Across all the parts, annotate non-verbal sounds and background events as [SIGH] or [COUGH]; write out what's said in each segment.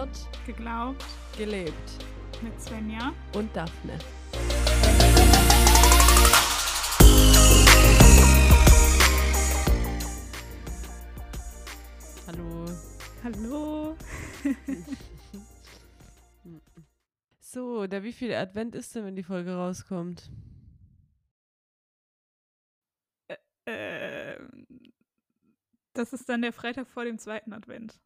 Gehört, geglaubt, gelebt. mit Svenja. Und Daphne. Hallo. Hallo. [LAUGHS] So, der wievielte Advent ist denn, wenn die Folge rauskommt? Ähm, das ist dann der Freitag vor dem zweiten Advent.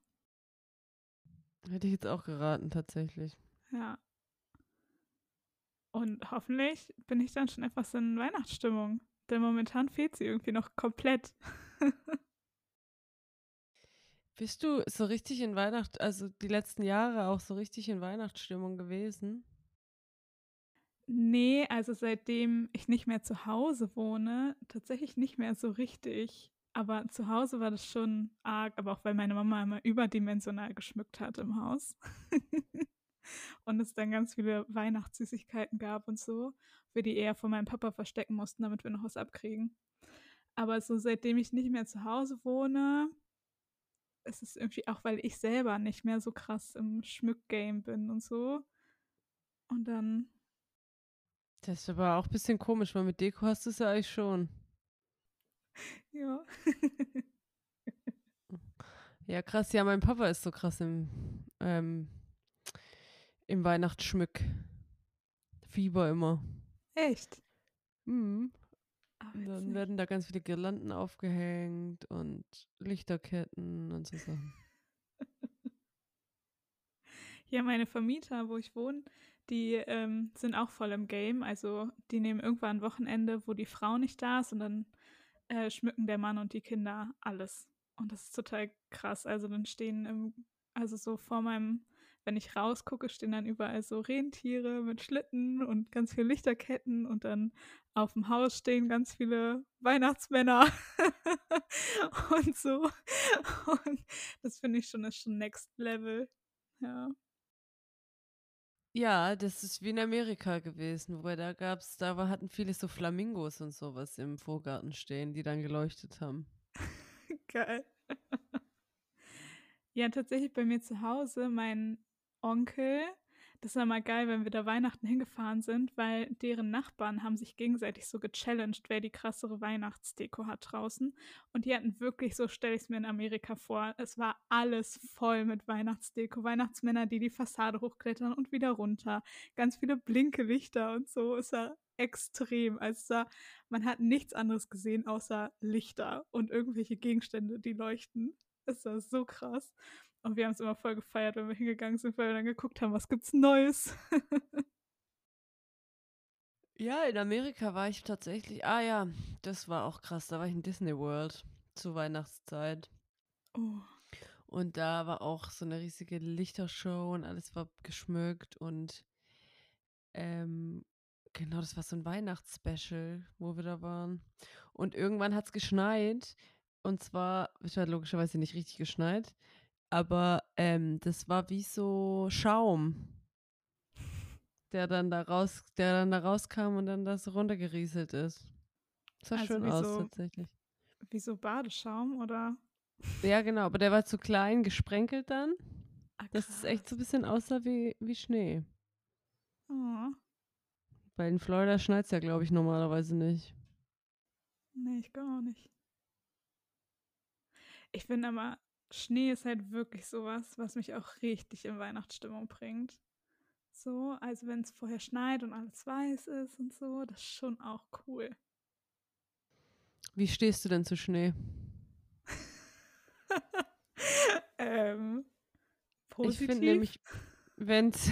Hätte ich jetzt auch geraten, tatsächlich. Ja. Und hoffentlich bin ich dann schon etwas in Weihnachtsstimmung. Denn momentan fehlt sie irgendwie noch komplett. [LAUGHS] Bist du so richtig in Weihnacht, also die letzten Jahre auch so richtig in Weihnachtsstimmung gewesen? Nee, also seitdem ich nicht mehr zu Hause wohne, tatsächlich nicht mehr so richtig. Aber zu Hause war das schon arg, aber auch weil meine Mama immer überdimensional geschmückt hat im Haus. [LAUGHS] und es dann ganz viele Weihnachtssüßigkeiten gab und so, wir die eher von meinem Papa verstecken mussten, damit wir noch was abkriegen. Aber so seitdem ich nicht mehr zu Hause wohne, ist es irgendwie auch, weil ich selber nicht mehr so krass im Schmückgame bin und so. Und dann, Das ist aber auch ein bisschen komisch, weil mit Deko hast du es ja eigentlich schon. [LAUGHS] ja. Ja, krass. Ja, mein Papa ist so krass im, ähm, im Weihnachtsschmück. Fieber immer. Echt? Mhm. Ah, Und dann werden da ganz viele Girlanden aufgehängt und Lichterketten und so Sachen. [LAUGHS] Ja, meine Vermieter, wo ich wohne, die ähm, sind auch voll im Game. Also die nehmen irgendwann ein Wochenende, wo die Frau nicht da ist und dann äh, schmücken der Mann und die Kinder alles. Und das ist total krass. Also dann stehen im, also so vor meinem, wenn ich rausgucke, stehen dann überall so Rentiere mit Schlitten und ganz viele Lichterketten und dann auf dem Haus stehen ganz viele Weihnachtsmänner [LAUGHS] und so. Und das finde ich schon, ist schon Next Level. Ja. Ja, das ist wie in Amerika gewesen, wo da gab's, da war, hatten viele so Flamingos und sowas im Vorgarten stehen, die dann geleuchtet haben. [LAUGHS] Geil. [LAUGHS] Ja, tatsächlich bei mir zu Hause, mein Onkel, das war mal geil, wenn wir da Weihnachten hingefahren sind, weil deren Nachbarn haben sich gegenseitig so gechallenged, wer die krassere Weihnachtsdeko hat draußen. Und die hatten wirklich, so stelle ich es mir in Amerika vor, es war alles voll mit Weihnachtsdeko. Weihnachtsmänner, die die Fassade hochklettern und wieder runter. Ganz viele Blinkelichter und so. Es war extrem. Also man hat nichts anderes gesehen außer Lichter und irgendwelche Gegenstände, die leuchten. Es war so krass. Und wir haben es immer voll gefeiert, wenn wir hingegangen sind, weil wir dann geguckt haben, was gibt's Neues. [LAUGHS] Ja, in Amerika war ich tatsächlich, ah ja, das war auch krass, da war ich in Disney World zur Weihnachtszeit. oh, Und da war auch so eine riesige Lichtershow und alles war geschmückt und ähm, genau, das war so ein Weihnachtsspecial, wo wir da waren. Und irgendwann hat es geschneit und zwar, es hat logischerweise nicht richtig geschneit, aber ähm, das war wie so Schaum, der dann da raus, der dann da rauskam und dann das runtergerieselt ist. Sah Also schön aus so- tatsächlich. wie so Badeschaum oder? Ja, genau, aber der war zu klein, gesprenkelt dann. Ah, dass es echt so ein bisschen aussah wie, wie Schnee. Oh, Weil in Florida schneit es ja, glaube ich, normalerweise nicht. nee, ich glaube auch nicht. Ich finde aber, Schnee ist halt wirklich sowas, was mich auch richtig in Weihnachtsstimmung bringt. So, also wenn es vorher schneit und alles weiß ist und so, das ist schon auch cool. Wie stehst du denn zu Schnee? [LAUGHS] ähm, Ich positiv. finde nämlich, [LAUGHS] wenn es.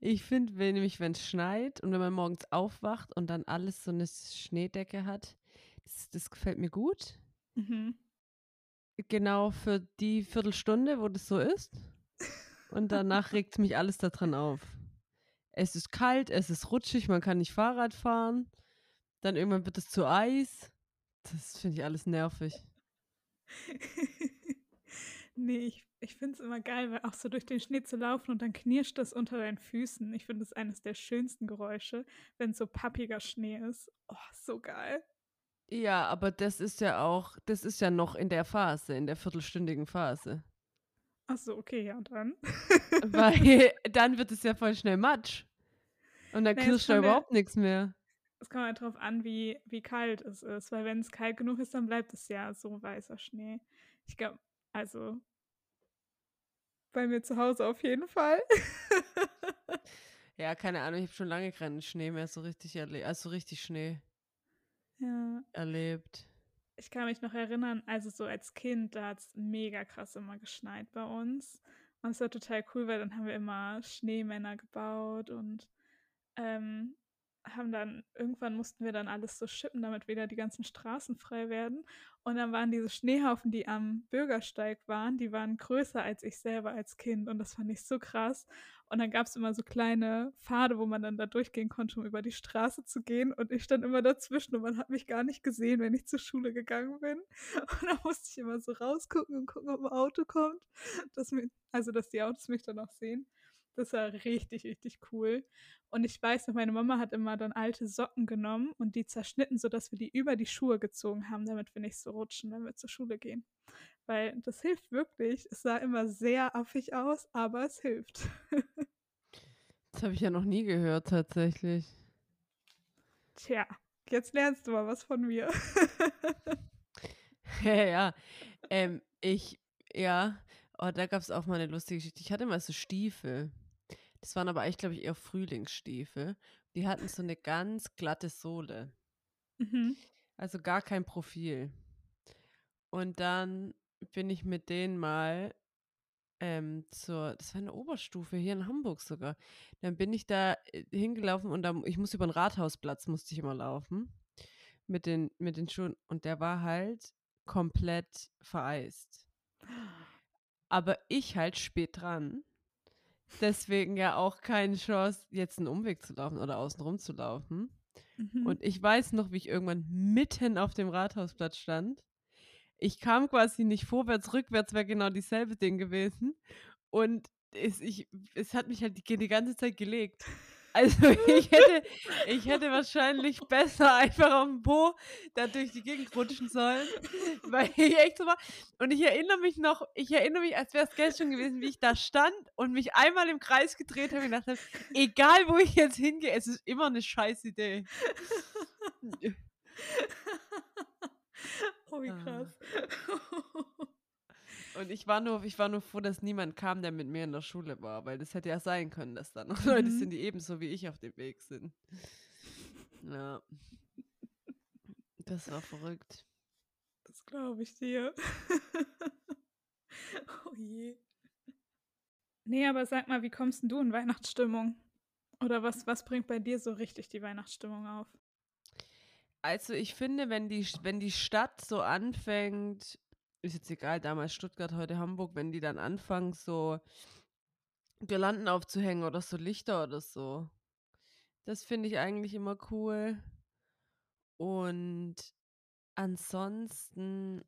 ich finde nämlich, wenn es schneit und wenn man morgens aufwacht und dann alles so eine Schneedecke hat, das, das gefällt mir gut. Mhm. Genau für die Viertelstunde, wo das so ist. Und danach regt mich alles daran auf. Es ist kalt, es ist rutschig, man kann nicht Fahrrad fahren. Dann irgendwann wird es zu Eis. Das finde ich alles nervig. [LAUGHS] nee, ich, ich finde es immer geil, weil auch so durch den Schnee zu laufen und dann knirscht das unter deinen Füßen. Ich finde es eines der schönsten Geräusche, wenn so pappiger Schnee ist. Oh, so geil. Ja, aber das ist ja auch, das ist ja noch in der Phase, in der viertelstündigen Phase. Ach so, okay, ja, dann. [LAUGHS] Weil dann wird es ja voll schnell Matsch. Und dann Ne, es da kommt ja überhaupt nix mehr. es kommt halt drauf an, wie wie kalt es ist, weil wenn's kalt genug ist, dann bleibt es ja so weißer Schnee. Ich glaube also bei mir zu Hause auf jeden Fall. [LAUGHS] Ja, keine Ahnung, ich habe schon lange keinen Schnee mehr so richtig also, richtig Schnee Ja. erlebt. Ich kann mich noch erinnern, also, so als Kind, da hat's mega krass immer geschneit bei uns. Und es war total cool, weil dann haben wir immer Schneemänner gebaut und, ähm, haben dann irgendwann mussten wir dann alles so schippen, damit wieder die ganzen Straßen frei werden. Und dann waren diese Schneehaufen, die am Bürgersteig waren, die waren größer als ich selber als Kind und das fand ich so krass. Und dann gab's immer so kleine Pfade, wo man dann da durchgehen konnte, um über die Straße zu gehen und ich stand immer dazwischen und man hat mich gar nicht gesehen, wenn ich zur Schule gegangen bin. [LAUGHS] Und dann musste ich immer so rausgucken und gucken, ob 'n Auto kommt, dass mi also, dass die Autos mich dann auch sehen. Das war richtig, richtig cool. Und ich weiß noch, meine Mama hat immer dann alte Socken genommen und die zerschnitten, sodass wir die über die Schuhe gezogen haben, damit wir nicht so rutschen, wenn wir zur Schule gehen. Weil das hilft wirklich. Es sah immer sehr affig aus, aber es hilft. [LAUGHS] Das habe ich ja noch nie gehört tatsächlich. Tja, jetzt lernst du mal was von mir. [LAUGHS] [LAUGHS] Ja, ja. Ähm, ich ja, oh, da gab's auch mal 'ne lustige Geschichte. Ich hatte mal so Stiefel. Das waren aber eigentlich, glaube ich, eher Frühlingsstiefel. Die hatten so 'ne ganz glatte Sohle. Mhm. Also, gar kein Profil. Und dann bin ich mit denen mal, ähm, zur das war 'ne Oberstufe hier in Hamburg sogar. Dann bin ich da, äh, hingelaufen und dann ich musste über 'n Rathausplatz musste ich immer laufen mit den mit den Schuhen und der war halt komplett vereist. [GASPS] Aber ich halt spät dran. Deswegen ja auch keine Chance, jetzt 'n Umweg zu laufen oder außen rum zu laufen. Mhm. Und ich weiß noch, wie ich irgendwann mitten auf dem Rathausplatz stand. Ich kam quasi nicht vorwärts, rückwärts wäre genau dieselbe Ding gewesen. Und es ich es hat mich halt die die ganze Zeit gelegt. Also, ich hätte ich hätte wahrscheinlich besser einfach auf'm Po da durch die Gegend rutschen sollen, [LAUGHS] weil ich echt so war. Und ich erinnere mich noch ich erinnere mich, als wär's gestern gewesen, wie ich da stand und mich einmal im Kreis gedreht habe und gedacht habe: „Egal, wo ich jetzt hingehe, es ist immer 'ne Scheißidee.“ [LAUGHS] Oh, wie Ah. [LAUGHS] Und ich war nur ich war nur froh, dass niemand kam, der mit mir in der Schule war, weil das hätte ja sein können, dass da noch [LAUGHS] Leute Mhm. sind, die ebenso wie ich auf dem Weg sind. Ja. Das war verrückt. Das glaube ich dir. [LAUGHS] Oh je. Ne, aber sag mal, wie kommst 'n du in Weihnachtsstimmung? Oder was was bringt bei dir so richtig die Weihnachtsstimmung auf? Also, ich finde, wenn die wenn die Stadt so anfängt ist jetzt egal, damals Stuttgart, heute Hamburg, wenn die dann anfangen, so Girlanden aufzuhängen oder so Lichter oder so. Das finde ich eigentlich immer cool. Und ansonsten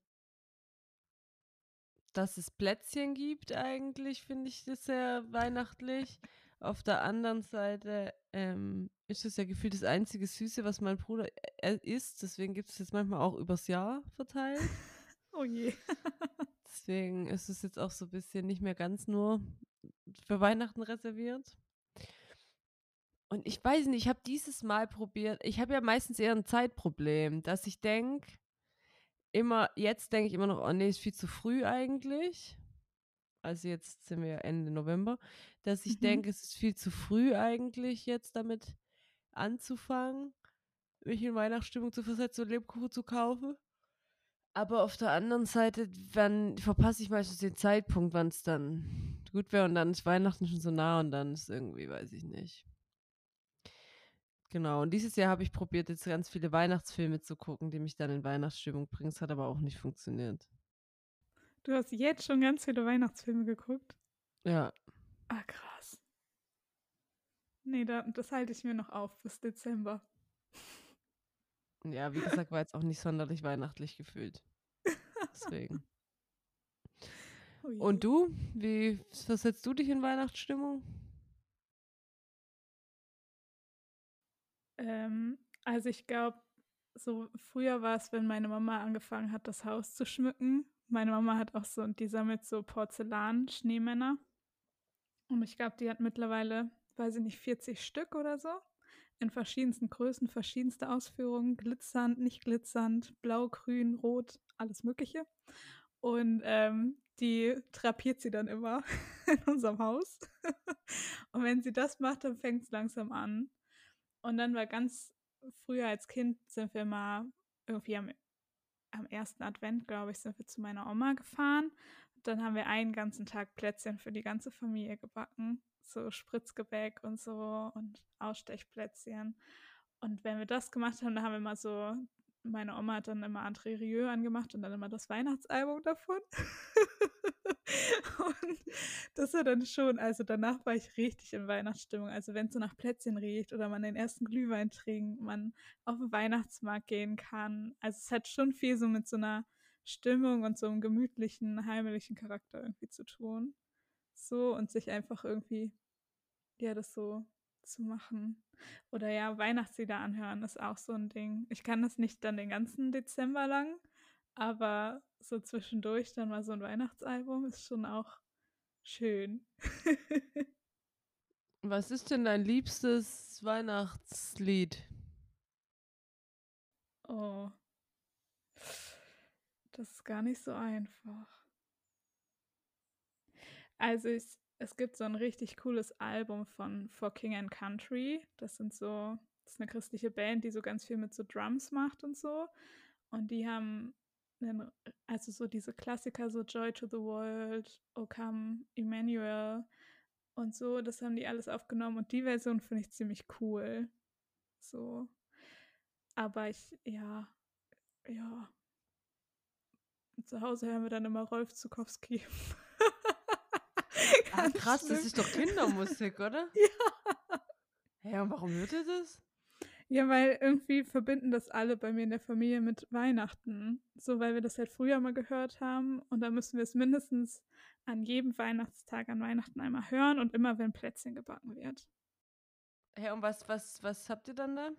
dass es Plätzchen gibt eigentlich, finde ich das sehr weihnachtlich. Auf der anderen Seite, ähm, ist es ja gefühlt das einzige Süße, was mein Bruder, äh, isst. Deswegen gibt's das manchmal auch übers Jahr verteilt. Oh je. [LAUGHS] Deswegen ist es jetzt auch so bisschen nicht mehr ganz nur für Weihnachten reserviert. Und ich weiß nicht, ich habe dieses Mal probiert ich habe ja meistens eher 'n Zeitproblem, dass ich denke immer jetzt denke ich immer noch: „Oh ne, ist viel zu früh eigentlich.“ Also, jetzt sind wir Ende November, dass ich Mhm. denke, es ist viel zu früh eigentlich jetzt damit anzufangen, mich in Weihnachtsstimmung zu versetzen und Lebkuchen zu kaufen. Aber auf der anderen Seite, dann verpasse ich meistens den Zeitpunkt, wann's dann gut wäre und dann ist Weihnachten schon so nah und dann ist irgendwie weiß ich nicht. Genau, und dieses Jahr habe ich probiert, jetzt ganz viele Weihnachtsfilme zu gucken, die mich dann in Weihnachtsstimmung bringen. Es hat aber auch nicht funktioniert. Du hast jetzt schon ganz viele Weihnachtsfilme geguckt? Ja. Ah, krass. Ne, da das halte ich mir noch auf bis Dezember. Ja, wie gesagt, war jetzt auch nicht sonderlich weihnachtlich gefühlt. Deswegen. [LAUGHS] Oh. Und du? Wie versetzt du dich in Weihnachtsstimmung? Ähm, also, ich glaube, so früher war's, wenn meine Mama angefangen hat, das Haus zu schmücken, meine Mama hat auch so, und die sammelt so Porzellan-Schneemänner. Und ich glaube, die hat mittlerweile, weiß ich nicht, 40 Stück oder so. In verschiedensten Größen, verschiedenste Ausführungen, glitzernd, nicht glitzernd, blau, grün, rot, alles Mögliche. Und ähm, die drapiert sie dann immer [LAUGHS] in unserem Haus. [LAUGHS] und wenn sie das macht, dann fängt es langsam an. Und dann war ganz früher als Kind sind wir mal irgendwie am, am ersten Advent, glaube ich, sind wir zu meiner Oma gefahren. Dann haben wir einen ganzen Tag Plätzchen für die ganze Familie gebacken. So Spritzgebäck und so und Ausstechplätzchen. Und wenn wir das gemacht haben, dann haben wir mal so meine Oma hat dann immer André Rieu angemacht und dann immer das Weihnachtsalbum davon. [LAUGHS] und das war dann schon, also danach war ich richtig in Weihnachtsstimmung. Also wenn es so nach Plätzchen riecht oder man den ersten Glühwein trinkt, man auf den Weihnachtsmarkt gehen kann. Also es hat schon viel so mit so einer Stimmung und so einem gemütlichen, heimlichen Charakter irgendwie zu tun. So und sich einfach irgendwie, ja, das so zu machen. Oder ja, Weihnachtslieder anhören ist auch so ein Ding. Ich kann das nicht dann den ganzen Dezember lang, aber so zwischendurch dann mal so ein Weihnachtsalbum ist schon auch schön. [LAUGHS] Was ist denn dein liebstes Weihnachtslied? Oh. Das ist gar nicht so einfach. Also ich, es gibt so ein richtig cooles Album von For King and Country. Das sind so, das ist eine christliche Band, die so ganz viel mit so Drums macht und so. Und die haben einen, also so diese Klassiker, so Joy to the World, O Come Emmanuel und so, das haben die alles aufgenommen und die Version finde ich ziemlich cool. So. Aber ich, ja, ja. Zu Hause hören wir dann immer Rolf Zukowski. [LAUGHS] Ah, [LAUGHS] krass, das ist doch Kindermusik, oder? [LAUGHS] Ja. Ja, und warum hört ihr das? Ja, weil irgendwie verbinden das alle bei mir in der Familie mit Weihnachten. So, weil wir das halt früher mal gehört haben und dann müssen wir es mindestens an jedem Weihnachtstag an Weihnachten einmal hören und immer, wenn Plätzchen gebacken wird. Ja, und was, was, was habt ihr dann da?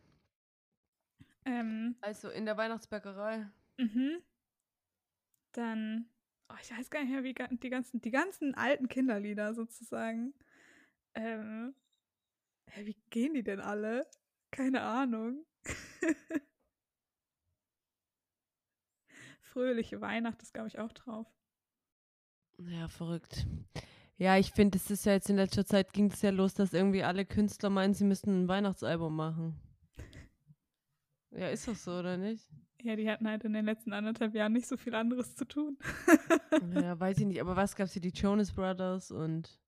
Ähm, Also in der Weihnachtsbäckerei. mhm. Dann, oh, ich weiß gar nicht mehr, wie die ganzen, die ganzen alten Kinderlieder sozusagen. Ähm, wie gehen die denn alle? Keine Ahnung. [LAUGHS] Fröhliche Weihnacht ist, glaube ich, auch drauf. Ja, verrückt. Ja, ich finde, es ist ja jetzt in letzter Zeit ging es ja los, dass irgendwie alle Künstler meinen, sie müssten ein Weihnachtsalbum machen. Ja, ist doch so, oder nicht? Ja, die hatten halt in den letzten anderthalb Jahren nicht so viel anderes zu tun. [LAUGHS] Ja, weiß ich nicht, aber was gab's hier? Die Jonas Brothers und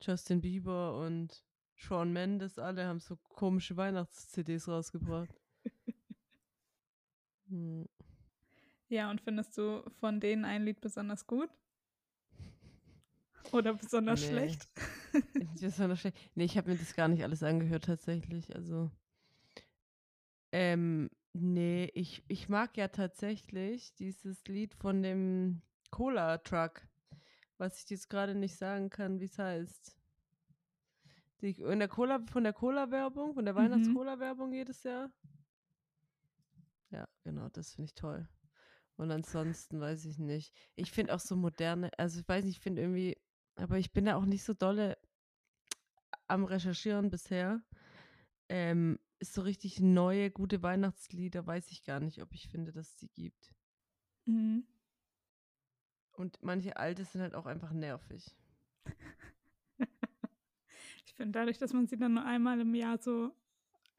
Justin Bieber und Shawn Mendes, alle haben so komische Weihnachts-CDs rausgebracht. [LAUGHS] Hm. Ja, und findest du von denen ein Lied besonders gut? Oder besonders Nee. schlecht? [LAUGHS] Besonders schlecht. Nee, ich habe mir das gar nicht alles angehört tatsächlich. Also, ähm, nee, ich, ich mag ja tatsächlich dieses Lied von dem Cola-Truck, was ich jetzt gerade nicht sagen kann, wie es heißt. Die, in der Cola, von der Cola-Werbung, von der Mhm. Weihnachts-Cola-Werbung jedes Jahr. Ja, genau, das finde ich toll. Und ansonsten weiß ich nicht. Ich finde auch so moderne, also ich weiß nicht, ich finde irgendwie, aber ich bin da auch nicht so dolle am Recherchieren bisher. Ähm, ist so richtig neue, gute Weihnachtslieder, weiß ich gar nicht, ob ich finde, dass es die gibt. Mhm. Und manche alte sind halt auch einfach nervig. [LAUGHS] Ich finde, dadurch, dass man sie dann nur einmal im Jahr so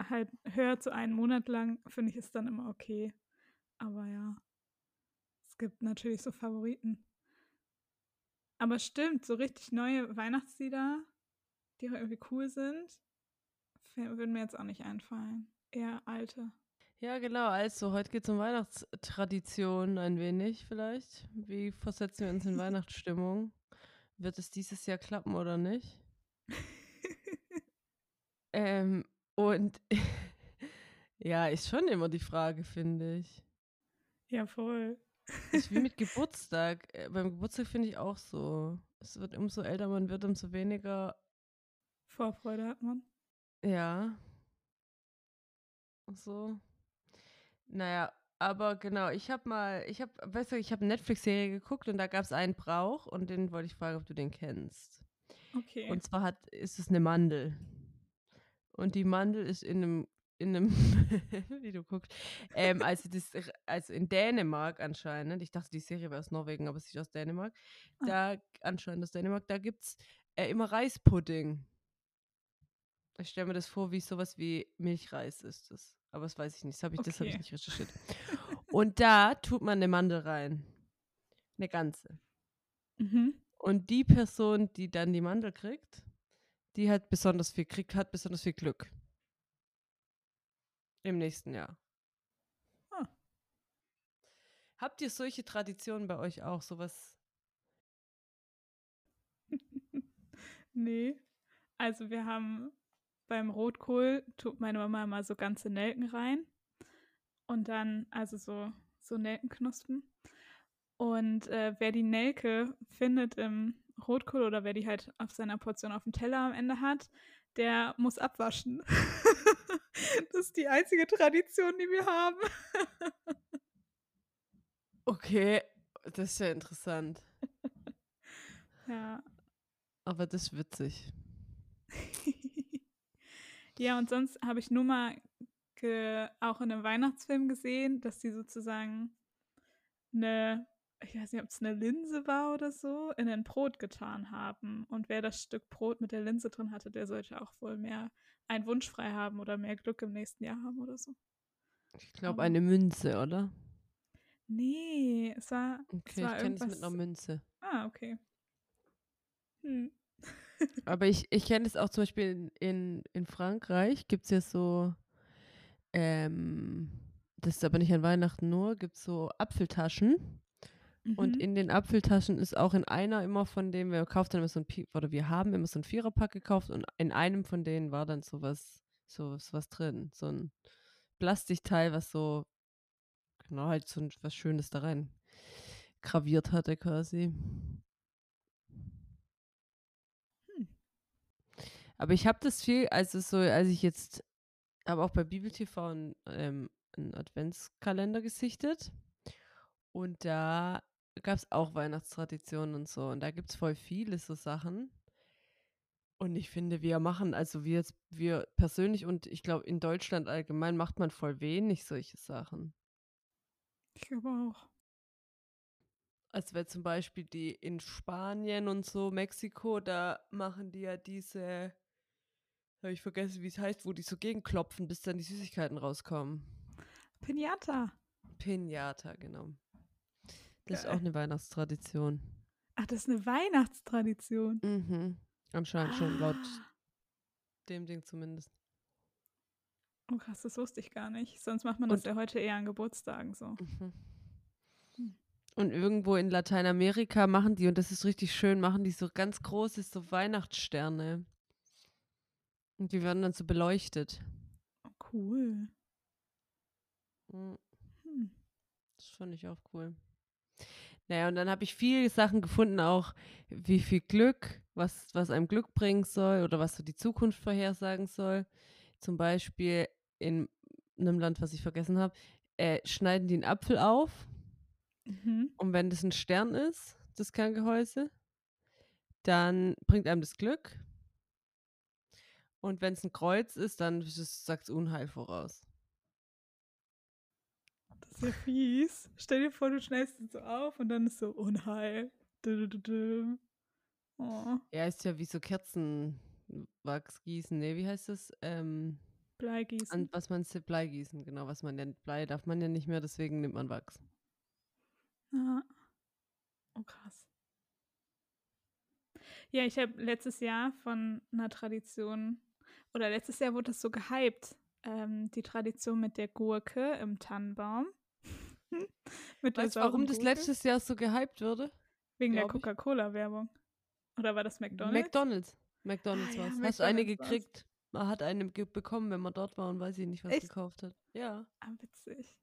halt hört, so einen Monat lang, finde ich es dann immer okay. Aber ja, es gibt natürlich so Favoriten. Aber stimmt, so richtig neue Weihnachtslieder, die auch irgendwie cool sind, würden mir jetzt auch nicht einfallen. Eher alte. Ja, genau. Also, heute geht es um Weihnachtstradition ein wenig vielleicht. Wie versetzen wir uns in [LAUGHS] Weihnachtsstimmung? Wird es dieses Jahr klappen oder nicht? [LAUGHS] Ähm, und [LAUGHS] ja, ist schon immer die Frage, finde ich. Ja, voll. Ist wie mit Geburtstag. Äh, beim Geburtstag finde ich auch so. Es wird umso älter man wird, umso weniger, Vorfreude hat man. Ja. So. Naja, Aber genau, ich habe mal, ich habe, weißt du, ich habe eine Netflix-Serie geguckt und da gab es einen Brauch und den wollte ich fragen, ob du den kennst. Okay. Und zwar hat, ist es eine Mandel. Und die Mandel ist in einem, in einem, [LAUGHS] wie du guckst, ähm, also, das, also in Dänemark anscheinend, ich dachte, die Serie wäre aus Norwegen, aber es ist aus Dänemark, Ah. da, anscheinend aus Dänemark, da gibt es äh, immer Reispudding. Ich stelle mir das vor, wie sowas wie Milchreis ist das. Aber das weiß ich nicht, das habe ich, das hab ich Okay. nicht recherchiert. [LAUGHS] Und da tut man eine Mandel rein. Eine ganze. mhm. Und die Person, die dann die Mandel kriegt, die hat besonders viel, kriegt, hat besonders viel Glück. Im nächsten Jahr. Ah. Habt ihr solche Traditionen bei euch auch? Sowas? [LAUGHS] Nee. Also wir haben beim Rotkohl tut meine Mama immer so ganze Nelken rein. Und dann, also so, so Nelkenknospen. Und äh, wer die Nelke findet im Rotkohl oder wer die halt auf seiner Portion auf dem Teller am Ende hat, der muss abwaschen. [LAUGHS] das ist die einzige Tradition, die wir haben. Okay, das ist ja interessant. [LAUGHS] Ja. Aber das ist witzig. [LAUGHS] ja, und sonst habe ich nur mal ge auch in einem Weihnachtsfilm gesehen, dass die sozusagen eine, ich weiß nicht, ob es eine Linse war oder so, in ein Brot getan haben. Und wer das Stück Brot mit der Linse drin hatte, der sollte auch wohl mehr einen Wunsch frei haben oder mehr Glück im nächsten Jahr haben oder so. Ich glaube, eine Münze, oder? Nee, es war. Okay, war ich kenne das mit einer Münze. Ah, okay. Hm. Aber ich, ich kenne es auch zum Beispiel in, in, in Frankreich, gibt es ja so, ähm, das ist aber nicht an Weihnachten nur, gibt es so Apfeltaschen. Und Mhm. in den Apfeltaschen ist auch in einer immer von denen, wir kaufen dann immer so ein, oder wir haben immer so ein Viererpack gekauft und in einem von denen war dann sowas, so was drin. So ein Plastikteil, was so, genau, halt so ein, was Schönes da rein graviert hatte quasi. Hm. Aber ich habe das viel, also so, als ich jetzt, habe auch bei Bibel TV einen, ähm, einen Adventskalender gesichtet. Und da gab es auch Weihnachtstraditionen und so. Und da gibt es voll viele so Sachen. Und ich finde, wir machen, also wir jetzt, wir persönlich und ich glaube in Deutschland allgemein macht man voll wenig solche Sachen. Ich glaube auch. Also weil zum Beispiel die in Spanien und so, Mexiko, da machen die ja diese, habe ich vergessen, wie es heißt, wo die so gegenklopfen, bis dann die Süßigkeiten rauskommen. Pinata. Pinata, genau. Das ist Geil. auch eine Weihnachtstradition. Ach, das ist eine Weihnachtstradition. Mhm. Anscheinend schon, laut Ah. dem Ding zumindest. Oh krass, das wusste ich gar nicht. Sonst macht man das Und- ja heute eher an Geburtstagen so. Mhm. Hm. Und irgendwo in Lateinamerika machen die, und das ist richtig schön, machen die so ganz große so Weihnachtssterne. Und die werden dann so beleuchtet. Oh, cool. Mhm. Hm. Das fand ich auch cool. Naja, und dann habe ich viele Sachen gefunden, auch wie viel Glück, was, was einem Glück bringen soll oder was so die Zukunft vorhersagen soll. Zum Beispiel in einem Land, was ich vergessen habe, äh, schneiden die einen Apfel auf Mhm. und wenn das ein Stern ist, das Kerngehäuse, dann bringt einem das Glück. Und wenn es ein Kreuz ist, dann sagt es Unheil voraus. Das ist ja fies. Stell dir vor, du schneidest es so auf und dann ist so Unheil. Du, du, du, du. Oh, Ja, ist ja wie so Kerzenwachs gießen. Nee, wie heißt das? Ähm, Bleigießen. an was man Blei gießen, genau, was man nennt. Blei darf man ja nicht mehr, deswegen nimmt man Wachs. Ja. Oh, krass. Ja, ich habe letztes Jahr von einer Tradition, oder letztes Jahr wurde es so gehypt, ähm, die Tradition mit der Gurke im Tannenbaum. [LAUGHS] mit Weißt du, warum das letztes Jahr so gehypt wurde? Wegen der glaub? Coca-Cola-Werbung. Oder war das McDonald's? McDonalds. McDonalds Ah, ja, war's. Hast du eine McDonald's gekriegt? Man hat eine bekommen, wenn man dort war und weiß ich nicht, was Echt? gekauft hat. Ja. Ah, witzig.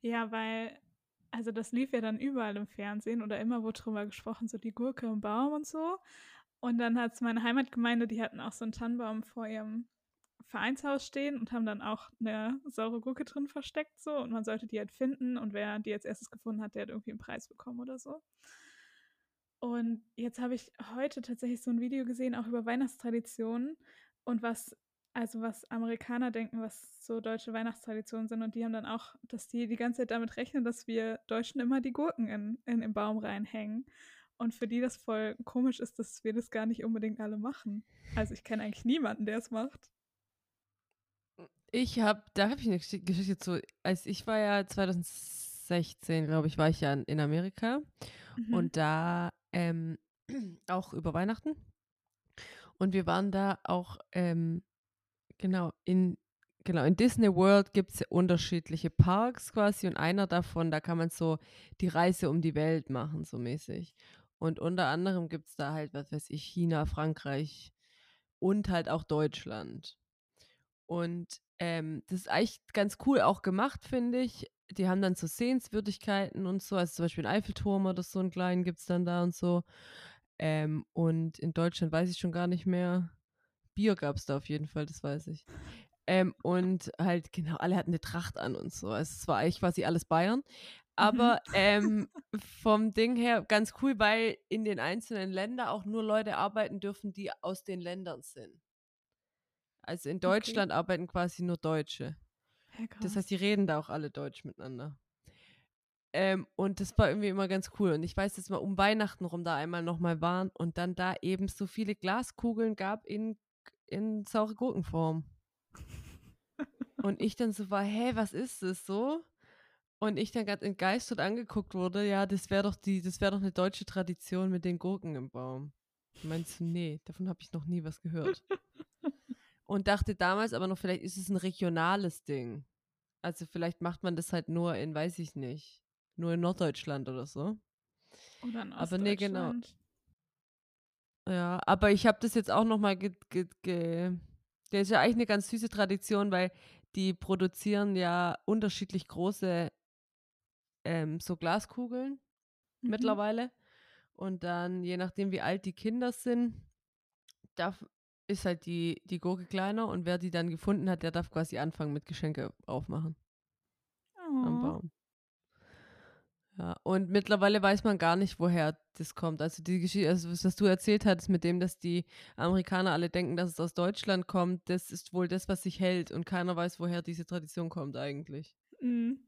Ja, weil, also das lief ja dann überall im Fernsehen oder immer wurde drüber gesprochen, so die Gurke im Baum und so. Und dann hat es meine Heimatgemeinde, die hatten auch so einen Tannenbaum vor ihrem Vereinshaus stehen und haben dann auch eine saure Gurke drin versteckt so und man sollte die halt finden und wer die als erstes gefunden hat, der hat irgendwie einen Preis bekommen oder so. Und jetzt habe ich heute tatsächlich so ein Video gesehen, auch über Weihnachtstraditionen und was, also was Amerikaner denken, was so deutsche Weihnachtstraditionen sind. Und die haben dann auch, dass die die ganze Zeit damit rechnen, dass wir Deutschen immer die Gurken in, in den Baum reinhängen. Und für die das voll komisch ist, dass wir das gar nicht unbedingt alle machen. Also ich kenne eigentlich niemanden, der es macht. Ich habe, da habe ich eine Geschichte zu. Als ich war ja 2016, glaube ich, war ich ja in Amerika. Mhm. Und da ähm, [CLEARS THROAT] auch über Weihnachten. Und wir waren da auch, ähm, genau, in, genau, in Disney World gibt es unterschiedliche Parks quasi und einer davon, da kann man so die Reise um die Welt machen, so mäßig. Und unter anderem gibt es da halt, was weiß ich, China, Frankreich und halt auch Deutschland. Und ähm, das ist eigentlich ganz cool auch gemacht, finde ich die haben dann so Sehenswürdigkeiten und so, also zum Beispiel ein Eiffelturm oder so einen kleinen gibt es dann da und so. Ähm, und in Deutschland weiß ich schon gar nicht mehr. Bier gab es da auf jeden Fall, das weiß ich. Ähm, und halt, genau, alle hatten eine Tracht an und so. Also es war eigentlich quasi alles Bayern. Aber mhm. ähm, vom Ding her ganz cool, weil in den einzelnen Ländern auch nur Leute arbeiten dürfen, die aus den Ländern sind. Also in Deutschland okay. arbeiten quasi nur Deutsche. Ja, das heißt, die reden da auch alle Deutsch miteinander. Ähm, und das war irgendwie immer ganz cool. Und ich weiß, dass wir um Weihnachten rum da einmal nochmal waren und dann da eben so viele Glaskugeln gab in, in saure Gurkenform. [LAUGHS] und ich dann so war, hä, was ist das so? Und ich dann gerade entgeistert angeguckt wurde, ja, das wäre doch die, das wäre doch eine deutsche Tradition mit den Gurken im Baum. Meinst du, nee, davon habe ich noch nie was gehört. [LAUGHS] Und dachte damals aber noch, vielleicht ist es ein regionales Ding. Also vielleicht macht man das halt nur in, weiß ich nicht, nur in Norddeutschland oder so. Oder in Ostdeutschland. Aber nee, genau. Ja, aber ich habe das jetzt auch nochmal ge, ge, ge das ist ja eigentlich eine ganz süße Tradition, weil die produzieren ja unterschiedlich große ähm, so Glaskugeln mhm. mittlerweile. Und dann, je nachdem, wie alt die Kinder sind, darf, ist halt die, die Gurke kleiner und wer die dann gefunden hat, der darf quasi anfangen mit Geschenke aufmachen. Oh. Am Baum. Ja, und mittlerweile weiß man gar nicht, woher das kommt. Also die Geschichte, also was du erzählt hattest mit dem, dass die Amerikaner alle denken, dass es aus Deutschland kommt, das ist wohl das, was sich hält und keiner weiß, woher diese Tradition kommt eigentlich. Mhm.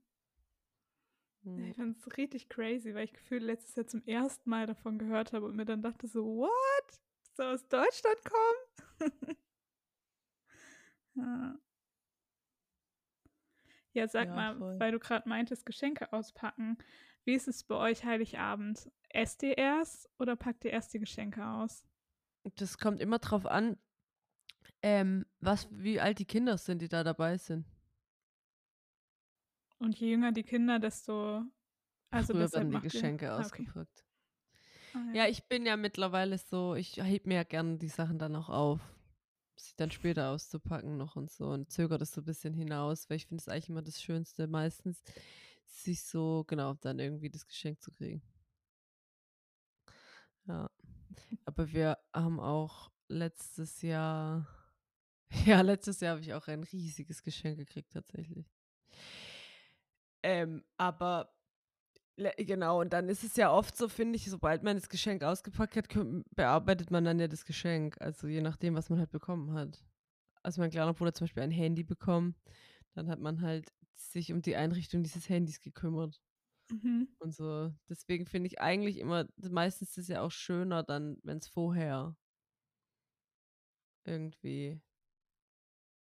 Ich fand es richtig crazy, weil ich gefühlt letztes Jahr zum ersten Mal davon gehört habe und mir dann dachte so, what? so aus Deutschland kommen. [LAUGHS] ja. ja, sag ja, mal, voll. weil du gerade meintest, Geschenke auspacken. Wie ist es bei euch Heiligabend? Esst ihr erst oder packt ihr erst die Geschenke aus? Das kommt immer drauf an, ähm, was, wie alt die Kinder sind, die da dabei sind. Und je jünger die Kinder, desto also Früher werden die Geschenke ihr... ausgepackt. Ah, ja. ja. ich bin ja mittlerweile so, ich heb mir ja gerne die Sachen dann auch auf. Sie dann später auszupacken noch und so und zögere das so ein bisschen hinaus, weil ich finde es eigentlich immer das Schönste meistens, sich so, genau, dann irgendwie das Geschenk zu kriegen. Ja. Aber wir haben auch letztes Jahr, [LAUGHS] ja, letztes Jahr habe ich auch ein riesiges Geschenk gekriegt tatsächlich. Ähm, aber Genau, und dann ist es ja oft so, finde ich, sobald man das Geschenk ausgepackt hat, bearbeitet man dann ja das Geschenk. Also je nachdem, was man halt bekommen hat. Also mein kleiner Bruder zum Beispiel ein Handy bekommen, dann hat man halt sich um die Einrichtung dieses Handys gekümmert. Mhm. Und so. Deswegen finde ich eigentlich immer, meistens ist es ja auch schöner dann, wenn es vorher irgendwie,